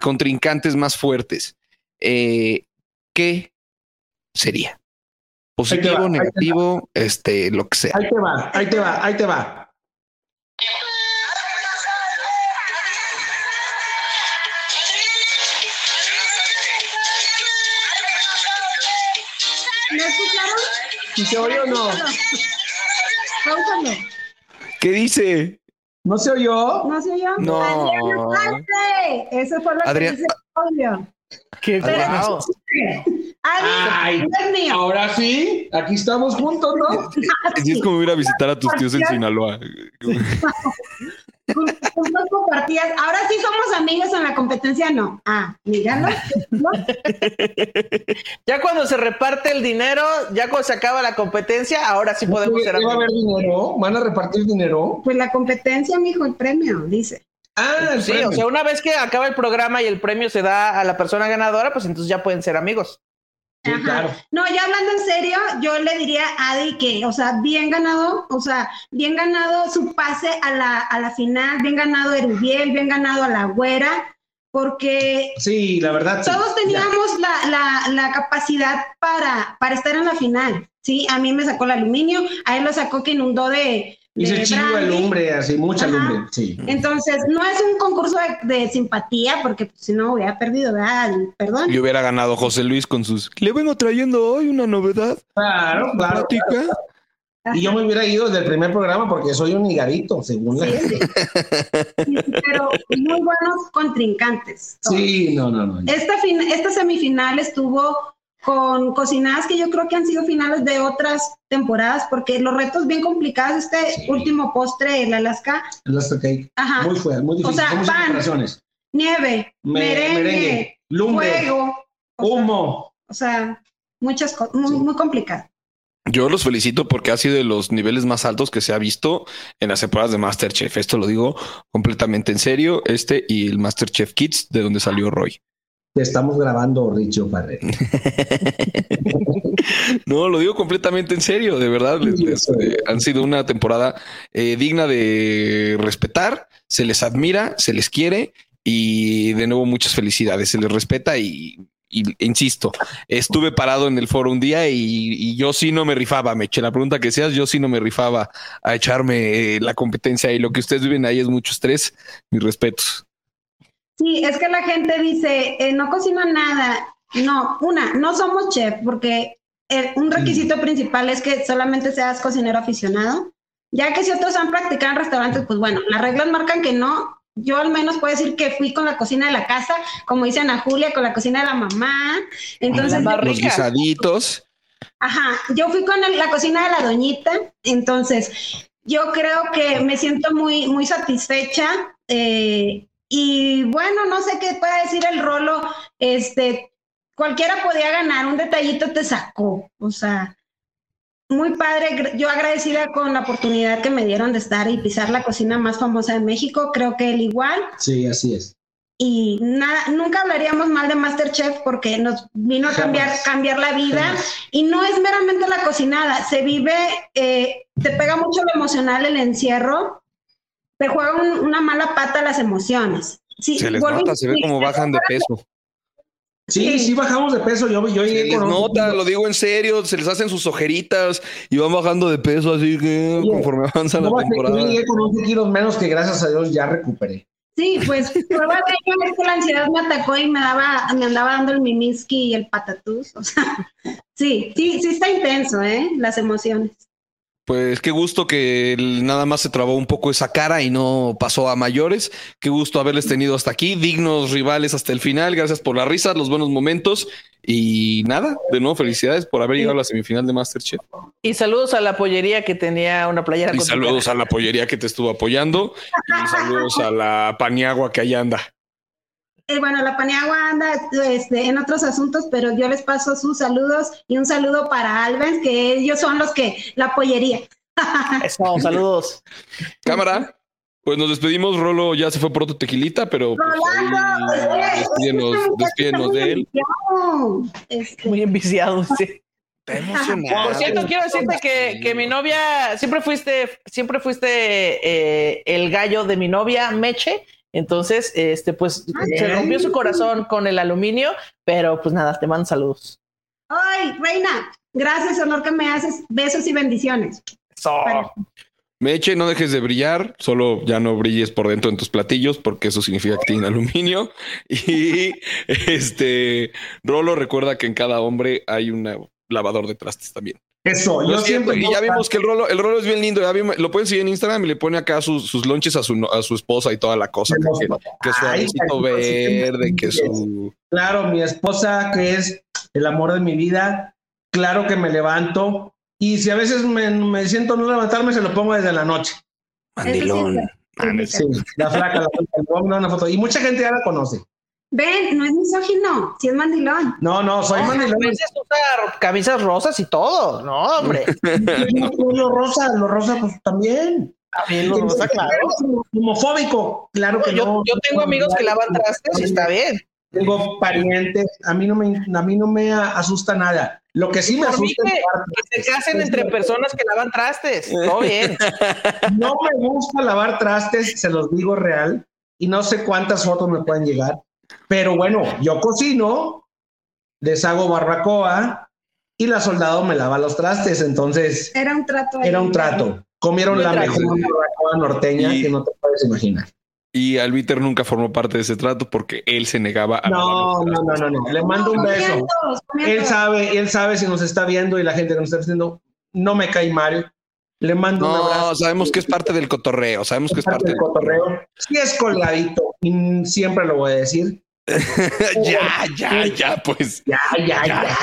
contrincantes más fuertes, eh, ¿qué sería? Positivo, va. negativo, este, lo que sea. Ahí te va, ahí te va, ahí te va. ¿Me escucharon? ¿Si se oyó o no? ¿Qué dice? ¿No se oyó? ¿No se oyó? No. Adriana. Eso fue lo Adrián- que dice audio. ¡Qué! Ay, ahora sí, aquí estamos juntos, ¿no? Sí, es como ir a visitar a tus tíos en Sinaloa. Juntos compartidas. Ahora sí somos amigos en la competencia, no. Ah, míralo. ¿no? Ya cuando se reparte el dinero, ya cuando se acaba la competencia, ahora sí podemos ser ¿Qué va a haber amigos. dinero? ¿Van a repartir dinero? Pues la competencia, mijo, el premio, dice. Ah, Sí, premio. o sea, una vez que acaba el programa y el premio se da a la persona ganadora, pues entonces ya pueden ser amigos. Sí, claro. No, ya hablando en serio, yo le diría a Adi que, o sea, bien ganado, o sea, bien ganado su pase a la, a la final, bien ganado Erubiel, bien ganado a la güera, porque Sí, la verdad. sí. todos teníamos la, la, la capacidad para, para estar en la final, ¿sí? A mí me sacó el aluminio, a él lo sacó que inundó de... Hice chingo de lumbre, así, mucha Ajá. lumbre, sí. Entonces, no es un concurso de, de simpatía, porque pues, si no hubiera perdido, ¿verdad? Perdón. Y hubiera ganado José Luis con sus. Le vengo trayendo hoy una novedad. Claro, claro. Plática. Y yo me hubiera ido desde el primer programa porque soy un higarito, según la Sí, sí. Sí, pero muy buenos contrincantes. Sí, no, no, no. Esta, fin- esta semifinal estuvo con cocinadas que yo creo que han sido finales de otras temporadas, porque los retos bien complicados, este último postre, el Alaska, El Last Cake. Ajá. Muy fuerte, muy difícil. O sea, pan. nieve, Me- merengue, merengue, lumbre, fuego, humo. o sea, muchas cosas, muy, muy complicado. Yo los felicito porque ha sido de los niveles más altos que se ha visto en las temporadas de Masterchef. Esto lo digo completamente en serio. Este y el Masterchef Kids, de donde salió Roy. Te estamos grabando, Richo Parre. No, lo digo completamente en serio, de verdad. les- les, eh, han sido una temporada eh, digna de respetar, se les admira, se les quiere y de nuevo muchas felicidades, se les respeta y, y- insisto, estuve parado en el foro un día y, y yo sí no me rifaba, me eché la pregunta que seas, yo sí no me rifaba a echarme eh, la competencia y lo que ustedes viven ahí es mucho estrés, mis respetos. Sí, es que la gente dice, eh, no cocino nada. No, una, no somos chef, porque el- un requisito principal es que solamente seas cocinero aficionado. Ya que si otros han practicado en restaurantes, pues bueno, las reglas marcan que no, yo al menos puedo decir que fui con la cocina de la casa, como dice Ana Julia, con la cocina de la mamá. Entonces, los guisaditos. Ajá, yo fui con la cocina de la doñita, entonces yo creo que me siento muy, muy satisfecha. Eh, y bueno, no sé qué puede decir el rolo. Este, cualquiera podía ganar, un detallito te sacó. O sea, muy padre. Yo agradecida con la oportunidad que me dieron de estar y pisar la cocina más famosa de México. Creo que él igual. Sí, así es. Y nada, nunca hablaríamos mal de Masterchef porque nos vino a cambiar, cambiar la vida. Y no es meramente la cocinada, se vive, eh, te pega mucho lo emocional el encierro, te juega una mala pata las emociones. Sí, se les nota, se ve como bajan de peso. Sí, sí, bajamos de peso. Yo, yo se les nota, lo digo en serio, se les hacen sus ojeritas y van bajando de peso, así que conforme avanza la temporada. Yo llegué con 11 kilos menos que gracias a Dios ya recuperé. Sí, pues prueba de ello es que la ansiedad me atacó y me daba, me andaba dando el mimiski y el patatús. O sea, sí, sí, sí está intenso, ¿eh? Las emociones. Pues qué gusto que nada más se trabó un poco esa cara y no pasó a mayores. Qué gusto haberles tenido hasta aquí, dignos rivales hasta el final. Gracias por la risa, los buenos momentos y nada, de nuevo felicidades por haber llegado a la semifinal de Masterchef. Y saludos a la pollería que tenía una playera. Y saludos a la pollería que te estuvo apoyando y saludos a la paniagua que allá anda. Eh, bueno, la Paniagua anda este, en otros asuntos, pero yo les paso sus saludos y un saludo para Alves, que ellos son los que la apoyería. Eso, saludos. Cámara. Pues nos despedimos, Rolo ya se fue por otro tequilita, pero pues, despídenos, de él. Este. Muy enviciado, sí. Por cierto, quiero decirte que, que, mi novia, siempre fuiste, siempre fuiste eh, el gallo de mi novia, Meche, entonces, este, pues se rompió su corazón con el aluminio, pero pues nada, te mando saludos. Ay, Reina, gracias, honor que me haces. Besos y bendiciones. Meche, no dejes de brillar, solo ya no brilles por dentro en tus platillos, porque eso significa que tienen aluminio. Y este Rolo, recuerda que en cada hombre hay un lavador de trastes también. Eso, yo siempre. Y ya vimos que el rolo, el rolo es bien lindo. Ya lo pueden seguir en Instagram y le pone acá sus, sus lonches a su, a su esposa y toda la cosa. Que, que, su verde, que su. Claro, mi esposa, que es el amor de mi vida. Claro que me levanto. Y si a veces me, me siento no levantarme, se lo pongo desde la noche. Mandilón. Sí, la flaca, la flaca, una foto. Y mucha gente ya la conoce. Ven, no es misógino, si es mandilón. No, no, soy mandilón. A veces usa camisas rosas y todo, no, hombre. lo rosa, lo rosa, pues también. También lo rosa, claro. Homofóbico, claro que yo, no. Yo tengo amigos que lavan trastes y está bien. Tengo parientes, a mí no me, a mí no me asusta nada. Lo que sí me asusta es que se casen entre personas que lavan trastes. Todo bien. No me gusta lavar trastes, se los digo real, y no sé cuántas fotos me pueden llegar pero bueno, yo cocino, les hago barbacoa y la soldado me lava los trastes. Entonces. Era un trato. Era un trato. Comieron la mejor barbacoa norteña que no te puedes imaginar. Y Albiter nunca formó parte de ese trato porque él se negaba a. No, no, no, no, no. Le mando un beso. Él sabe, él sabe si nos está viendo y la gente que nos está viendo no me cae mal. Le mando un abrazo. Sabemos que es parte del cotorreo. Sabemos que es parte, del cotorreo. Sí es colgadito siempre lo voy a decir. ya, ya, ya, pues. Ya, ya, ya,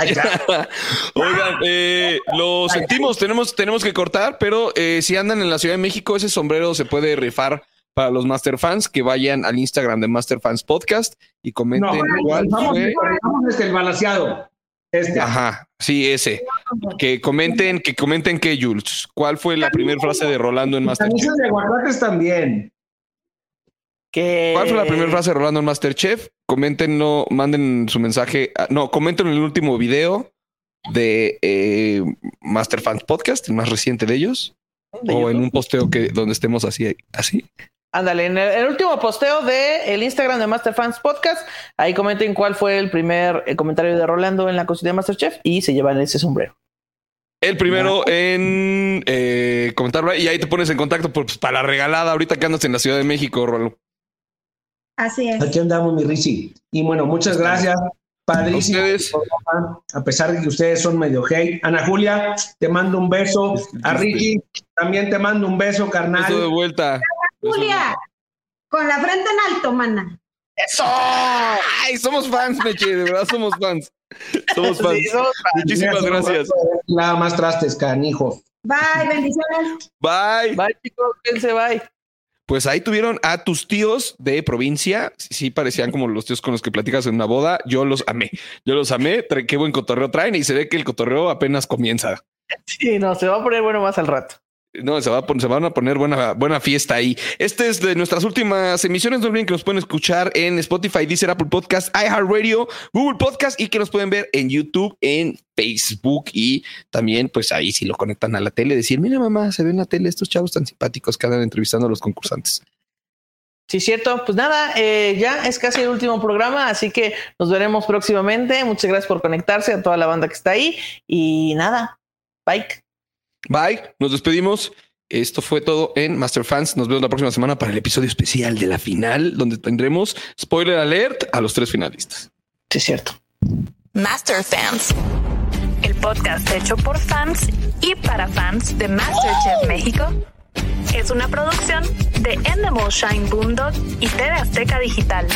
ya, ya. Oigan, eh, lo sentimos, tenemos, tenemos que cortar, pero eh, si andan en la Ciudad de México, ese sombrero se puede rifar para los Master Fans que vayan al Instagram de Master Fans Podcast y comenten no, cuál fue. Este, el balanceado. Este. Ajá, sí, ese. Que comenten, que comenten que Jules, ¿cuál fue la primera frase de Rolando en Master Fans? de aguacates también. ¿Cuál fue la primera frase de Rolando en Masterchef? Coméntenlo, manden su mensaje. No, comenten en el último video de eh, Master Fans Podcast, el más reciente de ellos. o en un posteo que donde estemos así, así. Ándale, en el, último posteo de el Instagram de Master Fans Podcast, ahí comenten cuál fue el primer eh, comentario de Rolando en la cocina de Masterchef y se llevan ese sombrero. El primero en eh, comentarlo y ahí te pones en contacto pues, para la regalada ahorita que andas en la Ciudad de México, Rolando. Así es. Aquí andamos, mi Richie. Y bueno, muchas gracias. Padrísimo. A, pesar de que ustedes son medio hate. Ana Julia, te mando un beso. A Ricky, también te mando un beso, carnal. Beso de vuelta. Julia, Con la frente en alto, mana. ¡Eso! ¡Ay, somos fans, Meche! De verdad somos fans. Somos fans. Muchísimas gracias. Nada más trastes, canijo. Bye, bendiciones. Bye. Bye, chicos. Quédense, bye. Pues ahí tuvieron a tus tíos de provincia. Sí, parecían como los tíos con los que platicas en una boda. Yo los amé. Yo los amé. Qué buen cotorreo traen y se ve que el cotorreo apenas comienza. Sí, no, se va a poner bueno más al rato. No, se, van a poner buena, buena fiesta ahí. Este es de nuestras últimas emisiones. No olviden que nos pueden escuchar en Spotify, Deezer, Apple Podcast, iHeartRadio, Google Podcast y que nos pueden ver en YouTube, en Facebook y también, pues ahí si lo conectan a la tele, decir, mira mamá, se ven en la tele estos chavos tan simpáticos que andan entrevistando a los concursantes. Sí, cierto. Pues nada, eh, ya es casi el último programa, así que nos veremos próximamente. Muchas gracias por conectarse a toda la banda que está ahí y nada, bye. Bye, nos despedimos. Esto fue todo en Master Fans. Nos vemos la próxima semana para el episodio especial de la final, donde tendremos spoiler alert a los tres finalistas. Sí, es cierto. Master Fans, el podcast hecho por fans y para fans de Masterchef México, es una producción de Endemol Shine Boondog y TV Azteca Digital.